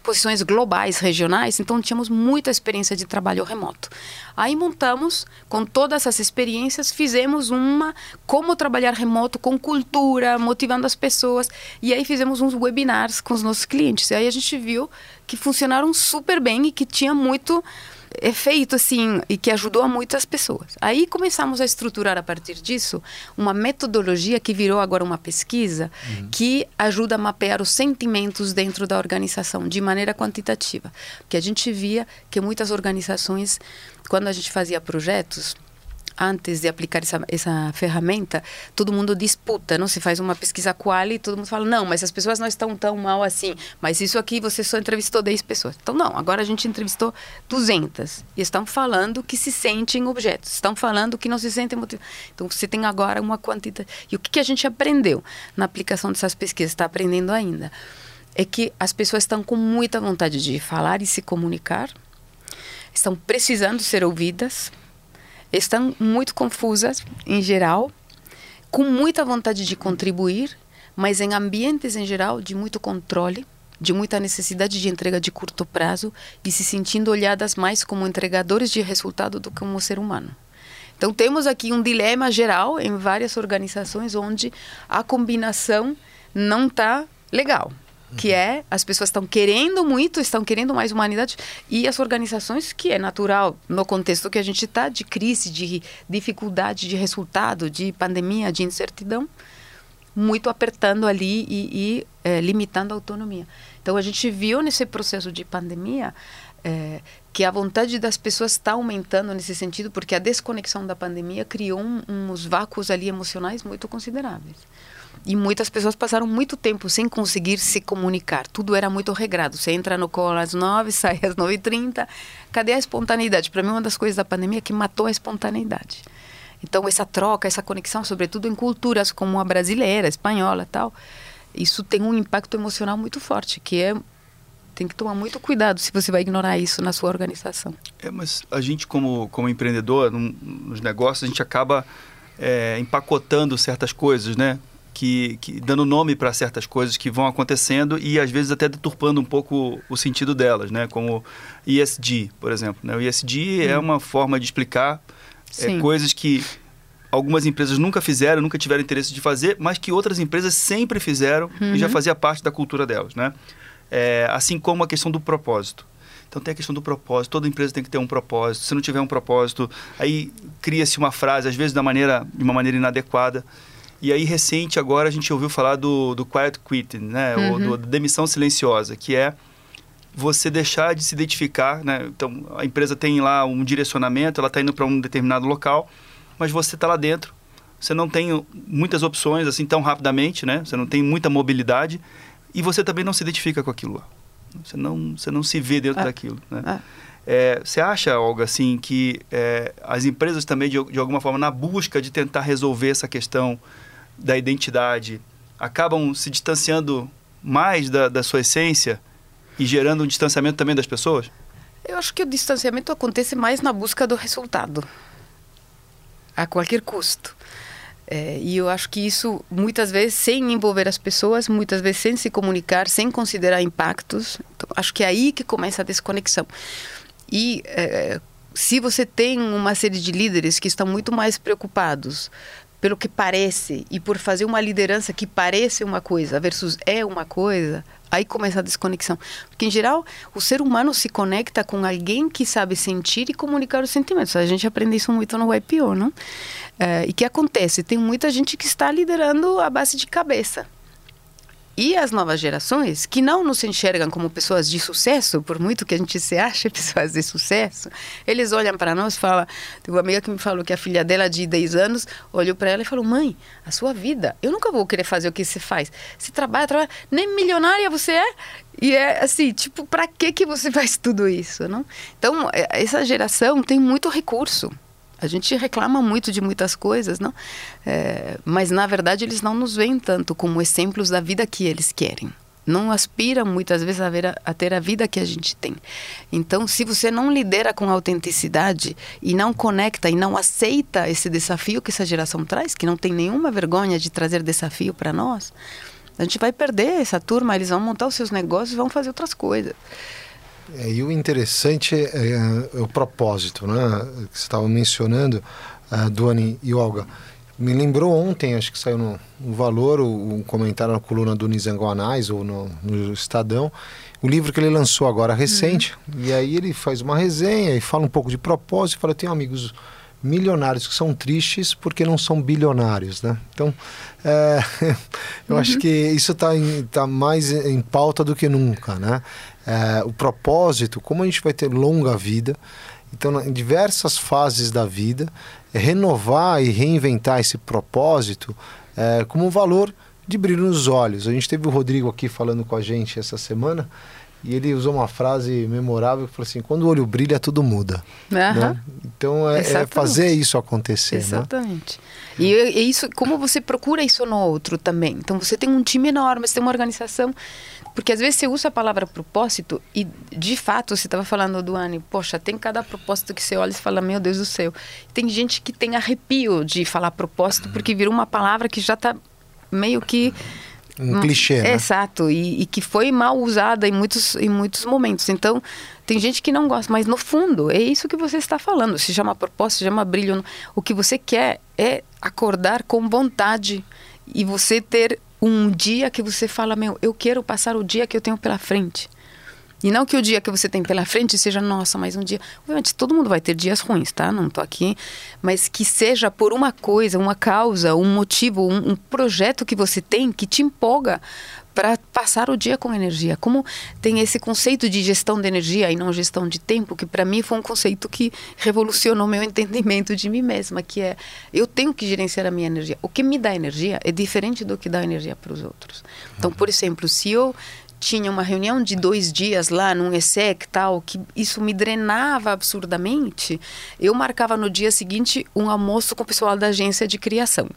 posições globais, regionais, então tínhamos muita experiência de trabalho remoto. Aí montamos, com todas essas experiências, fizemos uma como trabalhar remoto com cultura, motivando as pessoas, e aí fizemos uns webinars com os nossos clientes. E aí a gente viu que funcionaram super bem e que tinha muito efeito assim e que ajudou a muitas pessoas. Aí começamos a estruturar a partir disso uma metodologia que virou agora uma pesquisa uhum. que ajuda a mapear os sentimentos dentro da organização de maneira quantitativa, que a gente via que muitas organizações quando a gente fazia projetos antes de aplicar essa, essa ferramenta, todo mundo disputa, não? Se faz uma pesquisa qual e todo mundo fala, não, mas as pessoas não estão tão mal assim. Mas isso aqui você só entrevistou 10 pessoas. Então, não, agora a gente entrevistou 200 e estão falando que se sentem objetos, estão falando que não se sentem motivados. Então, você tem agora uma quantidade. E o que, que a gente aprendeu na aplicação dessas pesquisas? Está aprendendo ainda. É que as pessoas estão com muita vontade de falar e se comunicar, estão precisando ser ouvidas, estão muito confusas em geral, com muita vontade de contribuir, mas em ambientes em geral de muito controle, de muita necessidade de entrega de curto prazo e se sentindo olhadas mais como entregadores de resultado do que como ser humano. Então temos aqui um dilema geral em várias organizações onde a combinação não está legal que é as pessoas estão querendo muito, estão querendo mais humanidade e as organizações que é natural no contexto que a gente está de crise, de dificuldade de resultado, de pandemia, de incertidão, muito apertando ali e, e é, limitando a autonomia. Então a gente viu nesse processo de pandemia é, que a vontade das pessoas está aumentando nesse sentido, porque a desconexão da pandemia criou um, uns vácuos ali emocionais muito consideráveis. E muitas pessoas passaram muito tempo sem conseguir se comunicar. Tudo era muito regrado. Você entra no colo às nove, sai às nove e trinta. Cadê a espontaneidade? Para mim, uma das coisas da pandemia é que matou a espontaneidade. Então, essa troca, essa conexão, sobretudo em culturas como a brasileira, a espanhola tal, isso tem um impacto emocional muito forte, que é tem que tomar muito cuidado se você vai ignorar isso na sua organização. É, mas a gente como como empreendedor num, nos negócios a gente acaba é, empacotando certas coisas, né? Que, que dando nome para certas coisas que vão acontecendo e às vezes até deturpando um pouco o sentido delas, né? Como ESG, por exemplo. Né? O ESG é uma forma de explicar é, coisas que algumas empresas nunca fizeram, nunca tiveram interesse de fazer, mas que outras empresas sempre fizeram uhum. e já uhum. fazia parte da cultura delas, né? É, assim como a questão do propósito. Então tem a questão do propósito. Toda empresa tem que ter um propósito. Se não tiver um propósito, aí cria-se uma frase, às vezes da maneira, de uma maneira inadequada. E aí, recente, agora a gente ouviu falar do, do quiet quitting, né? Uhum. Ou do, da demissão silenciosa, que é você deixar de se identificar, né? Então, a empresa tem lá um direcionamento, ela está indo para um determinado local, mas você está lá dentro, você não tem muitas opções assim tão rapidamente, né? Você não tem muita mobilidade e você também não se identifica com aquilo lá. Você não, você não se vê dentro é. daquilo, né? É. É, você acha, Olga, assim, que é, as empresas também, de, de alguma forma, na busca de tentar resolver essa questão da identidade acabam se distanciando mais da, da sua essência e gerando um distanciamento também das pessoas? Eu acho que o distanciamento acontece mais na busca do resultado, a qualquer custo. É, e eu acho que isso, muitas vezes, sem envolver as pessoas, muitas vezes sem se comunicar, sem considerar impactos. Então, acho que é aí que começa a desconexão. E é, se você tem uma série de líderes que estão muito mais preocupados pelo que parece e por fazer uma liderança que parece uma coisa versus é uma coisa, aí começa a desconexão. Porque, em geral, o ser humano se conecta com alguém que sabe sentir e comunicar os sentimentos. A gente aprende isso muito no YPO, não? É, e que acontece? Tem muita gente que está liderando a base de cabeça. E as novas gerações, que não nos enxergam como pessoas de sucesso, por muito que a gente se ache pessoas de sucesso, eles olham para nós e falam. Tem uma amiga que me falou que a filha dela, de 10 anos, olhou para ela e falou: Mãe, a sua vida, eu nunca vou querer fazer o que você faz. Você trabalha, trabalha, nem milionária você é. E é assim, tipo, para que, que você faz tudo isso? Não? Então, é, essa geração tem muito recurso. A gente reclama muito de muitas coisas, não? É, mas na verdade eles não nos veem tanto como exemplos da vida que eles querem. Não aspiram muitas vezes a, a, a ter a vida que a gente tem. Então, se você não lidera com autenticidade e não conecta e não aceita esse desafio que essa geração traz, que não tem nenhuma vergonha de trazer desafio para nós, A gente vai perder essa turma, eles vão montar os seus negócios vão fazer outras coisas. É, e o interessante é, é, é, o propósito, né? Que você estava mencionando, uh, Duane e Olga. Me lembrou ontem, acho que saiu no, no Valor, um comentário na coluna do Nizango Anais, ou no, no, Estadão, o livro que ele lançou agora recente. Uhum. E aí ele faz uma resenha e fala um pouco de propósito. E fala: Eu tenho amigos milionários que são tristes porque não são bilionários, né? Então, é, eu uhum. acho que isso está tá mais em pauta do que nunca, né? É, o propósito, como a gente vai ter longa vida, então, em diversas fases da vida, é renovar e reinventar esse propósito é, como um valor de brilho nos olhos. A gente teve o Rodrigo aqui falando com a gente essa semana e ele usou uma frase memorável que falou assim: quando o olho brilha, tudo muda. Uhum. Né? Então é, é, fazer isso acontecer. Né? Exatamente. Né? E é isso, como você procura isso no outro também. Então você tem um time enorme, você tem uma organização porque às vezes você usa a palavra propósito e, de fato, você estava falando do Anne, poxa, tem cada propósito que você olha e fala, meu Deus do céu. Tem gente que tem arrepio de falar propósito porque virou uma palavra que já está meio que um clichê, né? Exato, e, e, que foi mal usada em muitos, em muitos momentos. Então, tem gente que não gosta, mas no fundo, é isso que você está falando. Se chama propósito, se chama brilho. O que você quer é acordar com vontade e você ter um dia que você fala, meu, eu quero passar o dia que eu tenho pela frente. E não que o dia que você tem pela frente seja, nossa, mais um dia. Obviamente, todo mundo vai ter dias ruins, tá? Não tô aqui. Mas que seja por uma coisa, uma causa, um motivo, um, um projeto que você tem que te empolga para passar o dia com energia. Como tem esse conceito de gestão de energia e não gestão de tempo, que para mim foi um conceito que revolucionou meu entendimento de mim mesma, que é eu tenho que gerenciar a minha energia. O que me dá energia é diferente do que dá energia para os outros. Então, por exemplo, se eu tinha uma reunião de dois dias lá num ESEC tal, que isso me drenava absurdamente, eu marcava no dia seguinte um almoço com o pessoal da agência de criação.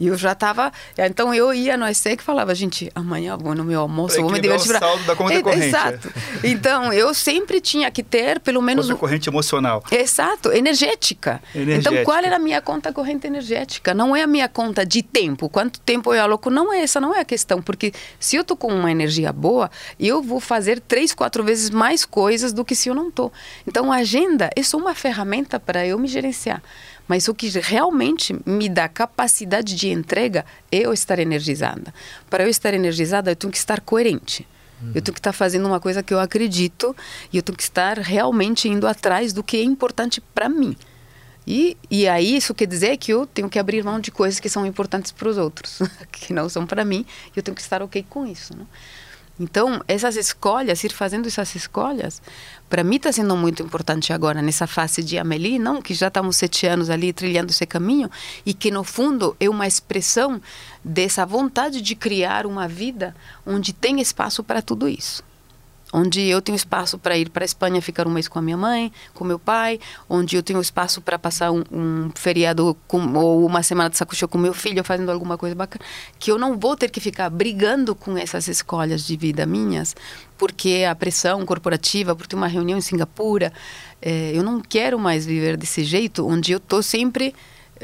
E eu já estava. Então eu ia no ESEC e falava, gente, amanhã vou no meu almoço, vou me divertir. O saldo da conta é, corrente. Exato. Então eu sempre tinha que ter pelo menos. Conta corrente emocional. Exato, energética. energética. Então qual era a minha conta corrente energética? Não é a minha conta de tempo. Quanto tempo eu aloco? Não é essa, não é a questão. Porque se eu tô com uma energia boa, eu vou fazer três, quatro vezes mais coisas do que se eu não tô. Então a agenda é só uma ferramenta para eu me gerenciar. Mas o que realmente me dá capacidade de entrega é eu estar energizada. Para eu estar energizada, eu tenho que estar coerente. Eu tenho que estar fazendo uma coisa que eu acredito e eu tenho que estar realmente indo atrás do que é importante para mim. E, e aí isso quer dizer que eu tenho que abrir mão de coisas que são importantes para os outros, que não são para mim, e eu tenho que estar ok com isso. Né? Então, essas escolhas, ir fazendo essas escolhas, para mim está sendo muito importante agora, nessa fase de Amélie, não? que já estamos sete anos ali trilhando esse caminho, e que no fundo é uma expressão dessa vontade de criar uma vida onde tem espaço para tudo isso onde eu tenho espaço para ir para a Espanha ficar um mês com a minha mãe, com meu pai, onde eu tenho espaço para passar um, um feriado com, ou uma semana de saco cheio com meu filho fazendo alguma coisa bacana, que eu não vou ter que ficar brigando com essas escolhas de vida minhas, porque a pressão corporativa, por ter uma reunião em Singapura, é, eu não quero mais viver desse jeito, onde eu estou sempre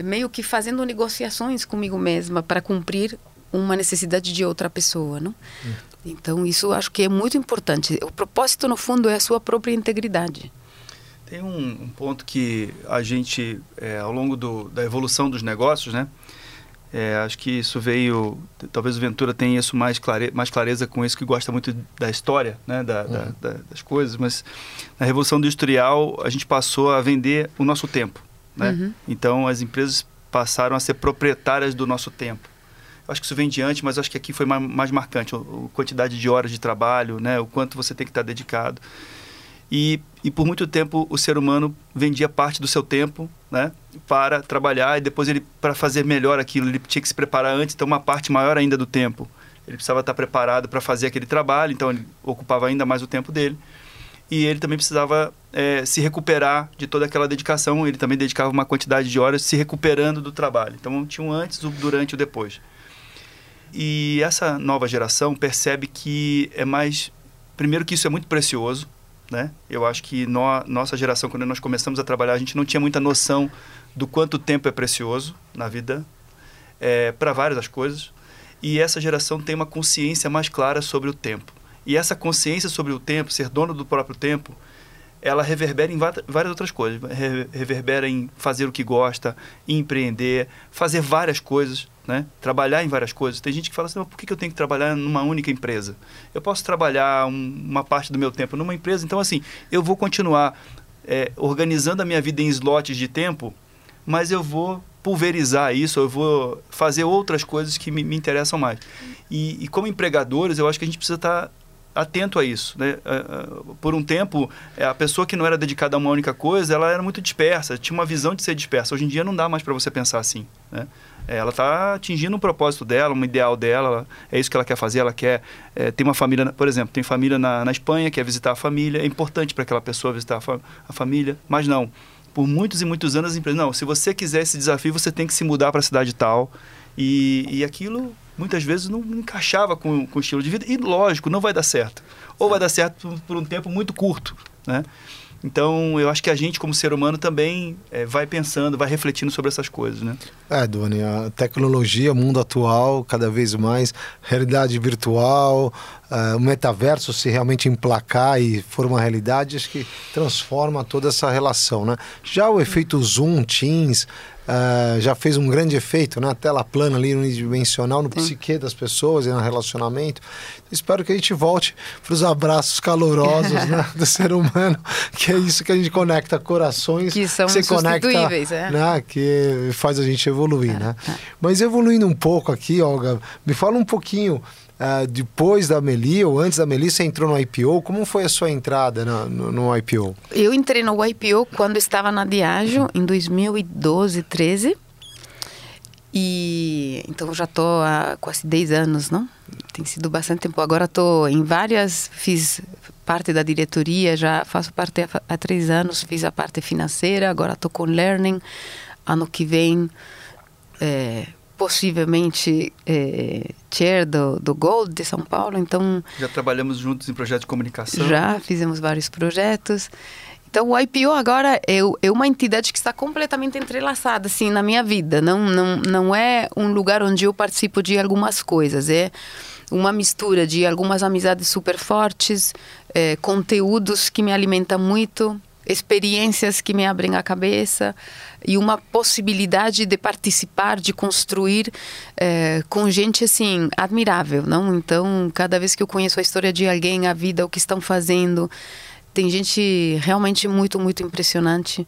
meio que fazendo negociações comigo mesma para cumprir uma necessidade de outra pessoa, não? Hum. Então, isso acho que é muito importante. O propósito, no fundo, é a sua própria integridade. Tem um, um ponto que a gente, é, ao longo do, da evolução dos negócios, né? É, acho que isso veio, talvez o Ventura tenha isso mais, clare, mais clareza com isso, que gosta muito da história, né, da, uhum. da, da, das coisas, mas na Revolução Industrial a gente passou a vender o nosso tempo. Né? Uhum. Então as empresas passaram a ser proprietárias do nosso tempo acho que isso vem diante, mas acho que aqui foi mais, mais marcante, a, quantidade de horas de trabalho, né, o quanto você tem que estar dedicado. E, e por muito tempo o ser humano vendia parte do seu tempo né, para trabalhar e depois ele para fazer melhor aquilo ele tinha que se preparar antes então uma parte maior ainda do tempo. Ele precisava estar preparado para fazer aquele trabalho então ele ocupava ainda mais o tempo dele. E ele também precisava é, se recuperar de toda aquela dedicação ele também dedicava uma quantidade de horas se recuperando do trabalho. Então tinha um antes o durante e o depois e essa nova geração percebe que é mais. Primeiro, que isso é muito precioso. Né? Eu acho que no, nossa geração, quando nós começamos a trabalhar, a gente não tinha muita noção do quanto tempo é precioso na vida, é, para várias das coisas. e essa geração tem uma consciência mais clara sobre o tempo. E essa consciência sobre o tempo, ser dono do próprio tempo, ela reverbera em várias outras coisas. Reverbera em fazer o que gosta, empreender, fazer várias coisas, né? trabalhar em várias coisas. Tem gente que fala assim, por que eu tenho que trabalhar numa única empresa? Eu posso trabalhar uma parte do meu tempo numa empresa. Então, assim, eu vou continuar é, organizando a minha vida em slots de tempo, mas eu vou pulverizar isso, eu vou fazer outras coisas que me, me interessam mais. E, e, como empregadores, eu acho que a gente precisa estar atento a isso. Né? Por um tempo, é, a pessoa que não era dedicada a uma única coisa, ela era muito dispersa, tinha uma visão de ser dispersa. Hoje em dia não dá mais para você pensar assim. Né? É, ela está atingindo um propósito dela, um ideal dela, é isso que ela quer fazer, ela quer é, ter uma família, por exemplo, tem família na, na Espanha, quer visitar a família, é importante para aquela pessoa visitar a, fa a família, mas não. Por muitos e muitos anos as empresas, não, se você quiser esse desafio, você tem que se mudar para a cidade tal, e, e aquilo muitas vezes não encaixava com, com o estilo de vida. E lógico, não vai dar certo. Ou vai dar certo por, um tempo muito curto, né? Então, eu acho que a gente, como ser humano, também é, vai pensando, vai refletindo sobre essas coisas, né? É, Doni, a tecnologia, mundo atual, cada vez mais, realidade virtual, uh, o metaverso, se realmente emplacar e for uma realidade, acho que transforma toda essa relação, né? Já o efeito Zoom, Teams, Uh, já fez um grande efeito, né? A tela plana ali, unidimensional, no Sim. psique das pessoas e no relacionamento. Espero que a gente volte para os abraços calorosos né, do ser humano, que é isso que a gente conecta corações. Que são que conecta, é. né, Que faz a gente evoluir, é, né? É. Mas evoluindo um pouco aqui, Olga, me fala um pouquinho Uh, depois da Meli ou antes da Meli, você entrou no IPO? Como foi a sua entrada no, no, no IPO? Eu entrei no IPO quando estava na Diageo, em 2012, 13. E então já estou há quase 10 anos, não? Tem sido bastante tempo. Agora estou em várias, fiz parte da diretoria, já faço parte há, três anos, fiz a parte financeira, agora estou com Learning. Ano que vem é, possivelmente é, chair do, do Gold de São Paulo, então... Já trabalhamos juntos em projetos de comunicação? Já, fizemos vários projetos. Então, o IPO agora é, é uma entidade que está completamente entrelaçada, assim, na minha vida. Não, não, não é um lugar onde eu participo de algumas coisas, é uma mistura de algumas amizades super fortes, é, conteúdos que me alimentam muito, experiências que me abrem a cabeça e uma possibilidade de participar, de construir é, com gente assim admirável, não? Então, cada vez que eu conheço a história de alguém, a vida, o que estão fazendo, tem gente realmente muito, muito impressionante.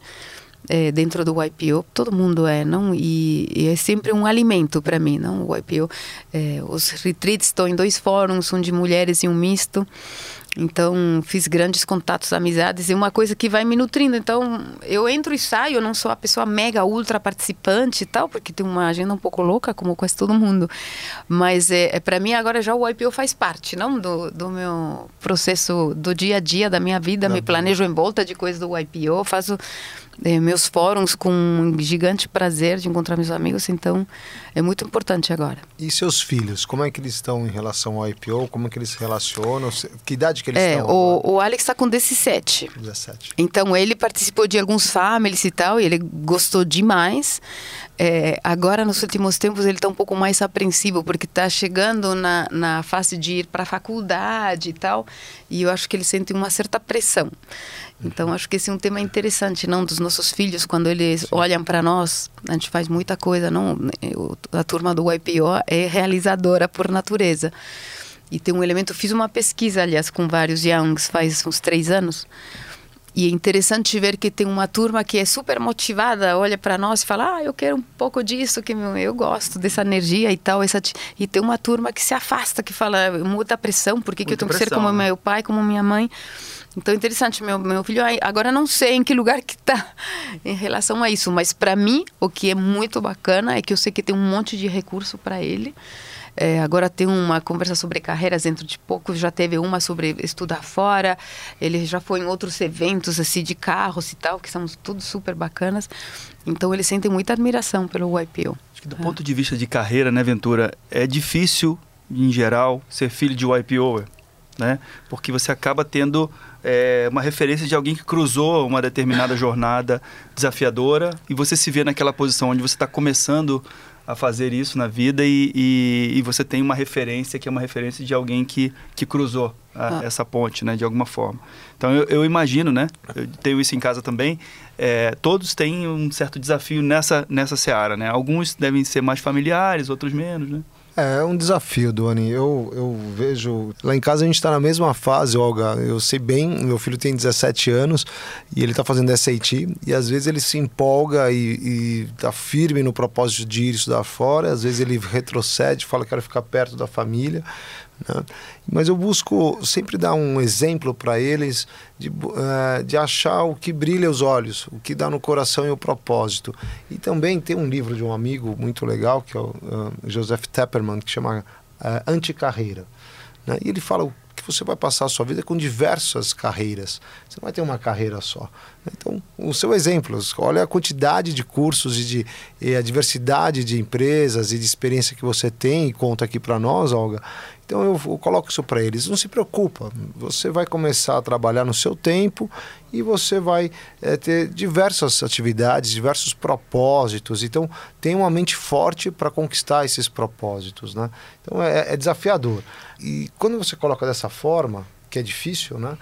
É, dentro do YPO, todo mundo é, não? E, e é sempre um alimento para mim, não? O YPO, é, os retreats estão em dois fóruns, um de mulheres e um misto. Então, fiz grandes contatos, amizades e uma coisa que vai me nutrindo. Então, eu entro e saio, eu não sou a pessoa mega, ultra participante e tal, porque tem uma agenda um pouco louca, como quase todo mundo. Mas, é, é para mim, agora já o IPO faz parte, não? Do, do meu processo do dia a dia, da minha vida. me planejo em volta de coisas do IPO, faço é, meus fóruns com um gigante prazer de encontrar meus amigos, então é muito importante agora. E seus filhos, como é que eles estão em relação ao IPO? Como é que eles se relacionam? Que idade que eles é, estão? O, o Alex está com 17. 17. Então ele participou de alguns families e tal, e ele gostou demais. É, agora, nos últimos tempos, ele está um pouco mais apreensivo, porque está chegando na, na fase de ir para a faculdade e tal, e eu acho que ele sente uma certa pressão. Então, acho que esse é um tema interessante, não? Dos nossos filhos, quando eles Sim. olham para nós, a gente faz muita coisa, não? A turma do YPO é realizadora por natureza. E tem um elemento, fiz uma pesquisa, aliás, com vários Youngs faz uns três anos, e é interessante ver que tem uma turma que é super motivada, olha para nós e fala: "Ah, eu quero um pouco disso, que eu gosto dessa energia e tal". Essa e tem uma turma que se afasta, que fala: "Muda a pressão, por que, que eu tenho pressão, que ser como né? meu pai, como minha mãe?". Então, interessante, meu, meu filho, agora não sei em que lugar que está em relação a isso, mas para mim, o que é muito bacana é que eu sei que tem um monte de recurso para ele. É, agora tem uma conversa sobre carreiras dentro de pouco, já teve uma sobre estudar fora. Ele já foi em outros eventos assim de carros e tal, que são tudo super bacanas. Então ele sente muita admiração pelo YPO. Acho que do é. ponto de vista de carreira, né, Ventura, é difícil em geral ser filho de YPO, né? Porque você acaba tendo é, uma referência de alguém que cruzou uma determinada jornada desafiadora e você se vê naquela posição onde você está começando a fazer isso na vida e, e, e, você tem uma referência que é uma referência de alguém que, que cruzou a, ah. essa ponte, né, de alguma forma. Então eu, eu, imagino, né, eu tenho isso em casa também, é, todos têm um certo desafio nessa, nessa seara, né? Alguns devem ser mais familiares, outros menos, né? É, é um desafio, Doni. Eu, eu vejo. Lá em casa a gente está na mesma fase, Olga. Eu sei bem, meu filho tem 17 anos e ele está fazendo SAT. E às vezes ele se empolga e está firme no propósito de ir estudar fora. Às vezes ele retrocede, fala que quero ficar perto da família. Né? Mas eu busco sempre dar um exemplo para eles de, uh, de achar o que brilha os olhos, o que dá no coração e o propósito. E também tem um livro de um amigo muito legal, que é o uh, Joseph Tepperman, que chama uh, Anticarreira. Né? E ele fala que você vai passar a sua vida com diversas carreiras. Você não vai ter uma carreira só. Então, o seu exemplo, olha a quantidade de cursos e, de, e a diversidade de empresas e de experiência que você tem e conta aqui para nós, Olga. Então eu, eu coloco isso para eles. Não se preocupa, você vai começar a trabalhar no seu tempo e você vai é, ter diversas atividades, diversos propósitos. Então tem uma mente forte para conquistar esses propósitos, né? Então é, é desafiador. E quando você coloca dessa forma, que é difícil, né?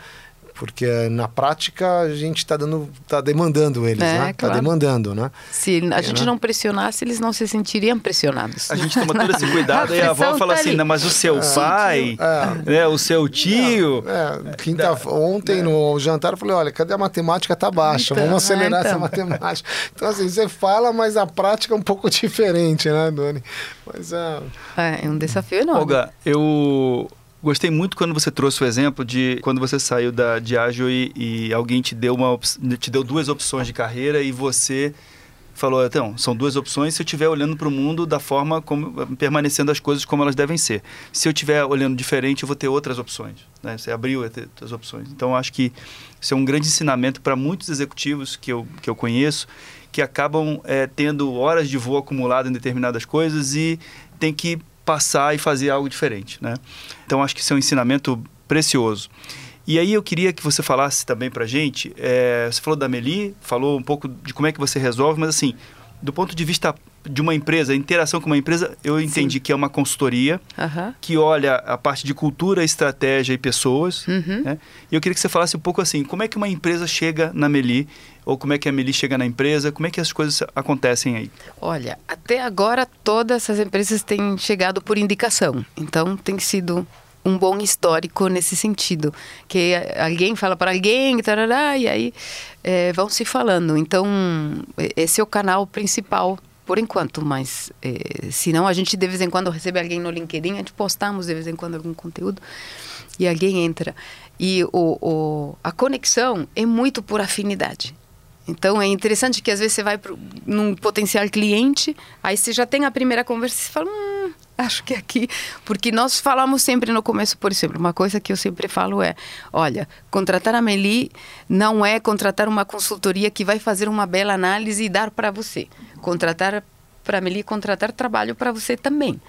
Porque na prática a gente está dando, tá demandando eles, é, né? Está claro. demandando, né? Se a é, gente né? não pressionasse, eles não se sentiriam pressionados. A gente toma todo esse cuidado e a avó fala tá assim, mas o seu é, pai, é. né, o seu tio... É, quinta, ontem no jantar eu falei, olha, cadê a matemática? Tá baixa, então, vamos acelerar então. essa matemática. Então assim, você fala, mas a prática é um pouco diferente, né, Doni? Mas é... É, um desafio enorme. Olga, eu Gostei muito quando você trouxe o exemplo de quando você saiu da Diageo e, e alguém te deu, uma, te deu duas opções de carreira e você falou, então, são duas opções se eu estiver olhando para o mundo da forma como, permanecendo as coisas como elas devem ser. Se eu estiver olhando diferente, eu vou ter outras opções. Né? Você abriu outras opções. Então, acho que isso é um grande ensinamento para muitos executivos que eu, que eu conheço, que acabam é, tendo horas de voo acumulado em determinadas coisas e tem que passar e fazer algo diferente, né? Então acho que isso é um ensinamento precioso. E aí eu queria que você falasse também para gente, é, você falou da Meli, falou um pouco de como é que você resolve, mas assim, do ponto de vista de uma empresa, interação com uma empresa, eu entendi Sim. que é uma consultoria uhum. que olha a parte de cultura, estratégia e pessoas. Uhum. Né? E eu queria que você falasse um pouco assim, como é que uma empresa chega na Meli ou como é que a Meli chega na empresa? Como é que as coisas acontecem aí? Olha, até agora todas essas empresas têm chegado por indicação. Então tem sido um bom histórico nesse sentido, que alguém fala para alguém, tarará, e aí é, vão se falando. Então esse é o canal principal por enquanto, mas é, se não a gente de vez em quando recebe alguém no LinkedIn, a gente postamos de vez em quando algum conteúdo e alguém entra. E o, o, a conexão é muito por afinidade. Então é interessante que às vezes você vai pro, num potencial cliente, aí você já tem a primeira conversa e você fala, hum, acho que aqui. Porque nós falamos sempre no começo, por exemplo, uma coisa que eu sempre falo é: olha, contratar a Meli não é contratar uma consultoria que vai fazer uma bela análise e dar para você. Contratar para a Meli contratar trabalho para você também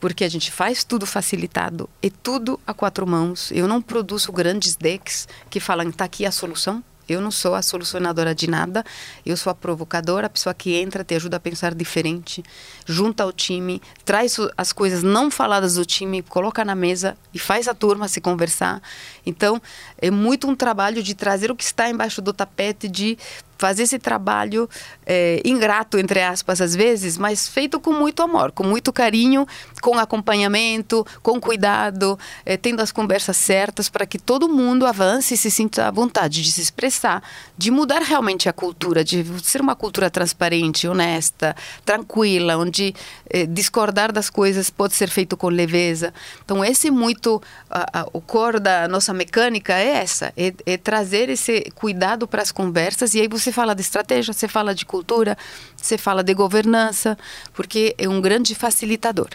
porque a gente faz tudo facilitado e tudo a quatro mãos. Eu não produzo grandes decks que falam está aqui a solução. Eu não sou a solucionadora de nada, eu sou a provocadora, a pessoa que entra, te ajuda a pensar diferente, junta o time, traz as coisas não faladas do time, coloca na mesa e faz a turma se conversar. Então, é muito um trabalho de trazer o que está embaixo do tapete, de fazer esse trabalho é, ingrato, entre aspas, às vezes, mas feito com muito amor, com muito carinho, com acompanhamento, com cuidado, é, tendo as conversas certas para que todo mundo avance e se sinta à vontade de se expressar, de mudar realmente a cultura, de ser uma cultura transparente, honesta, tranquila, onde é, discordar das coisas pode ser feito com leveza. Então, esse muito, a, a, o core da nossa mecânica é essa, é, é trazer esse cuidado para as conversas e aí você você fala de estratégia, você fala de cultura, você fala de governança, porque é um grande facilitador.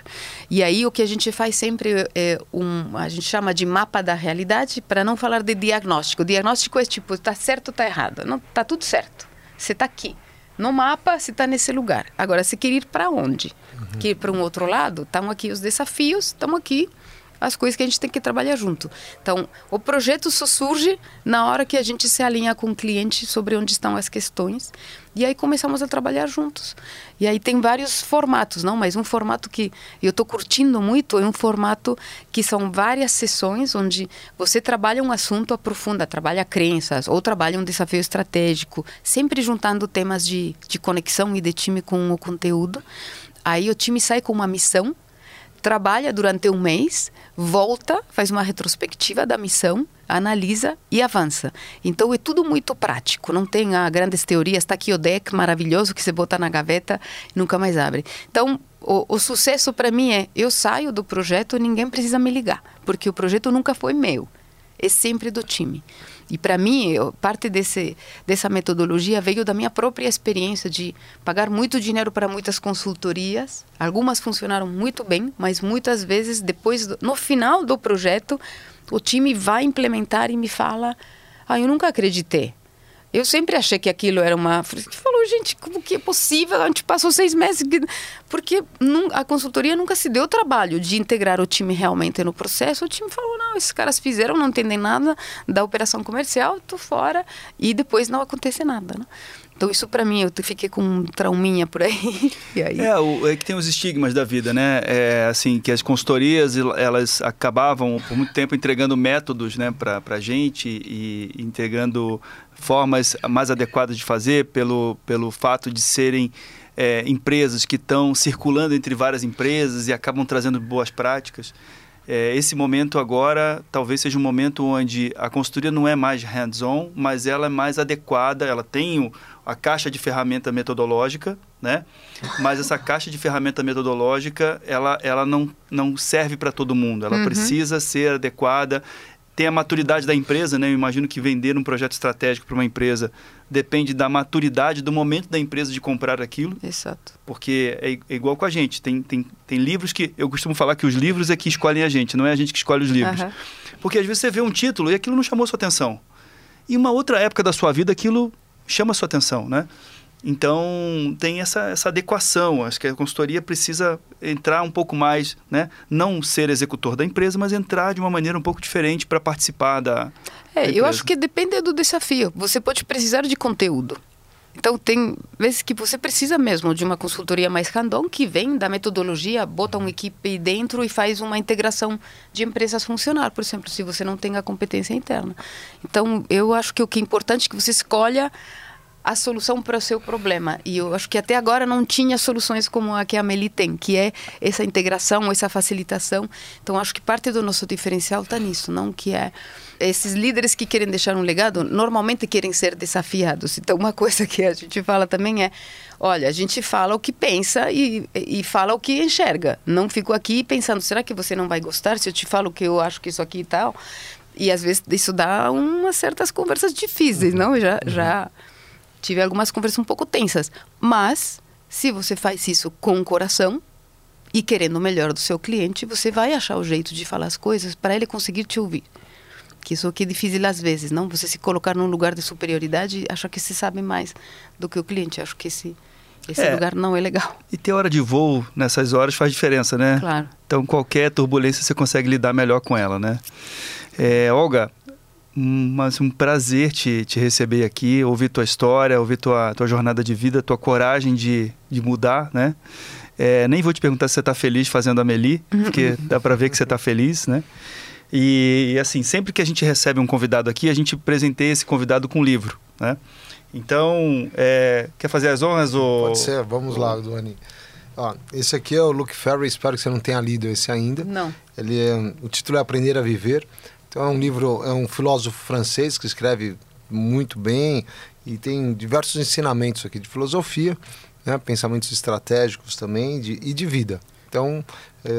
E aí o que a gente faz sempre é um, a gente chama de mapa da realidade, para não falar de diagnóstico. O diagnóstico é tipo, está certo está errado? Não, está tudo certo. Você está aqui. No mapa, você está nesse lugar. Agora, você quer ir para onde? Uhum. Quer ir para um outro lado? Estão aqui os desafios, estamos aqui as coisas que a gente tem que trabalhar junto. Então, o projeto só surge na hora que a gente se alinha com o cliente sobre onde estão as questões e aí começamos a trabalhar juntos. E aí tem vários formatos, não? Mas um formato que eu estou curtindo muito é um formato que são várias sessões onde você trabalha um assunto, aprofunda, trabalha crenças ou trabalha um desafio estratégico, sempre juntando temas de, de conexão e de time com o conteúdo. Aí o time sai com uma missão, trabalha durante um mês, volta, faz uma retrospectiva da missão analisa e avança. Então é tudo muito prático, não tem ah, grandes teorias. Está aqui o deck maravilhoso que você bota na gaveta e nunca mais abre. Então o, o sucesso para mim é eu saio do projeto ninguém precisa me ligar, porque o projeto nunca foi meu, é sempre do time. E para mim, parte desse, dessa metodologia veio da minha própria experiência de pagar muito dinheiro para muitas consultorias. Algumas funcionaram muito bem, mas muitas vezes depois, no final do projeto, o time vai implementar e me fala: Ah, eu nunca acreditei. Eu sempre achei que aquilo era uma. Falou, gente, como que é possível? A gente passou seis meses. Porque a consultoria nunca se deu o trabalho de integrar o time realmente no processo. O time falou: não, esses caras fizeram, não entendem nada da operação comercial, tô fora. E depois não acontece nada. Né? Então isso para mim, eu fiquei com um trauminha por aí. aí... É, o, é que tem os estigmas da vida, né? É, assim, que as consultorias, elas acabavam por muito tempo entregando métodos né, para a gente e entregando formas mais adequadas de fazer pelo, pelo fato de serem é, empresas que estão circulando entre várias empresas e acabam trazendo boas práticas. É, esse momento agora talvez seja um momento onde a consultoria não é mais hands-on, mas ela é mais adequada, ela tem o, a caixa de ferramenta metodológica, né? Mas essa caixa de ferramenta metodológica, ela, ela não, não serve para todo mundo, ela uhum. precisa ser adequada tem a maturidade da empresa, né? Eu imagino que vender um projeto estratégico para uma empresa depende da maturidade do momento da empresa de comprar aquilo. Exato. Porque é, é, igual com a gente. Tem, tem, tem livros que. Eu costumo falar que os livros é que escolhem a gente, não é a gente que escolhe os livros. Uhum. Porque às vezes você vê um título e aquilo não chamou sua atenção. E uma outra época da sua vida aquilo chama sua atenção, né? Então, tem essa, essa adequação. Acho que a consultoria precisa entrar um pouco mais, né? não ser executor da empresa, mas entrar de uma maneira um pouco diferente para participar da. É, da eu acho que depende do desafio. Você pode precisar de conteúdo. Então, tem vezes que você precisa mesmo de uma consultoria mais random que vem da metodologia, bota uma equipe dentro e faz uma integração de empresas funcionar, por exemplo, se você não tem a competência interna. Então, eu acho que o que é importante é que você escolha a solução para o seu problema. E eu acho que até agora não tinha soluções como a que a Meli tem, que é essa integração, essa facilitação. Então acho que parte do nosso diferencial está nisso, não que é esses líderes que querem deixar um legado normalmente querem ser desafiados. Então uma coisa que a gente fala também é, olha, a gente fala o que pensa e, e fala o que enxerga. Não fico aqui pensando, será que você não vai gostar se eu te falo que eu acho que isso aqui e tal? E às vezes isso dá umas certas conversas difíceis, não? Já, já tive algumas conversas um pouco tensas. Mas, se você faz isso com o coração e querendo o melhor do seu cliente, você vai achar o jeito de falar as coisas para ele conseguir te ouvir. Que isso aqui é difícil às vezes, não? Você se colocar num lugar de superioridade e achar que você sabe mais do que o cliente. Acho que esse, esse é, lugar não é legal. E ter hora de voo nessas horas faz diferença, né? Claro. Então, qualquer turbulência você consegue lidar melhor com ela, né? É, Olga, mas um prazer te, te receber aqui, ouvir tua história, ouvir tua, tua jornada de vida, tua coragem de, de mudar, né? É, nem vou te perguntar se você está feliz fazendo a Meli, porque dá para ver que você está feliz, né? E, e, assim, sempre que a gente recebe um convidado aqui, a gente presenteia esse convidado com um livro, né? Então, é, quer fazer as honras? Ou... Pode ser, vamos lá, Duane. Ó, esse aqui é o Luke Ferry, espero que você não tenha lido esse ainda. Não. Ele é, o título é Aprender a Viver. Então é um livro, é um filósofo francês que escreve muito bem e tem diversos ensinamentos aqui de filosofia, né, pensamentos estratégicos também de, e de vida. Então, é,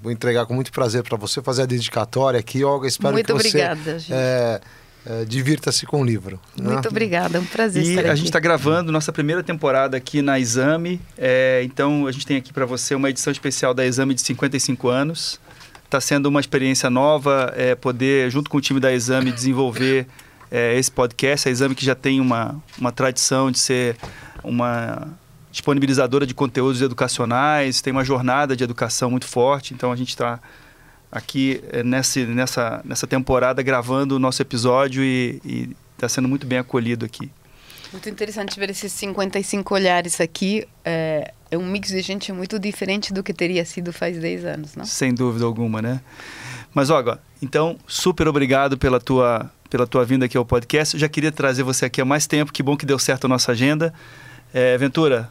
vou entregar com muito prazer para você fazer a dedicatória aqui, Olga. Espero muito que você obrigada, é, é, divirta-se com o livro. Né? Muito obrigada, é um prazer e estar aqui. a gente está gravando nossa primeira temporada aqui na Exame. É, então, a gente tem aqui para você uma edição especial da Exame de 55 anos. Está sendo uma experiência nova é, poder, junto com o time da Exame, desenvolver é, esse podcast. A Exame que já tem uma, uma tradição de ser uma disponibilizadora de conteúdos educacionais, tem uma jornada de educação muito forte, então a gente está aqui é, nessa, nessa, nessa temporada gravando o nosso episódio e está sendo muito bem acolhido aqui. Muito interessante ver esses 55 olhares aqui. É, é um mix de gente muito diferente do que teria sido faz 10 anos, não? Sem dúvida alguma, né? Mas, Olga, então, super obrigado pela tua, pela tua vinda aqui ao podcast. Eu já queria trazer você aqui há mais tempo. Que bom que deu certo a nossa agenda. É, Ventura,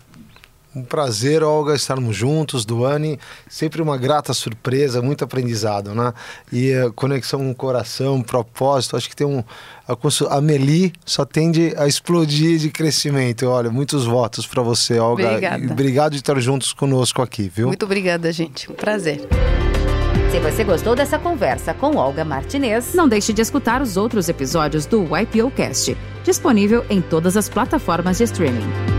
um prazer, Olga, estarmos juntos, Duane. Sempre uma grata surpresa, muito aprendizado, né? E uh, conexão com o coração, propósito. Acho que tem um. A, a Meli só tende a explodir de crescimento. Olha, muitos votos para você, Olga. Obrigada. E obrigado de estar juntos conosco aqui, viu? Muito obrigada, gente. Um prazer. Se você gostou dessa conversa com Olga Martinez, não deixe de escutar os outros episódios do YPO Cast, disponível em todas as plataformas de streaming.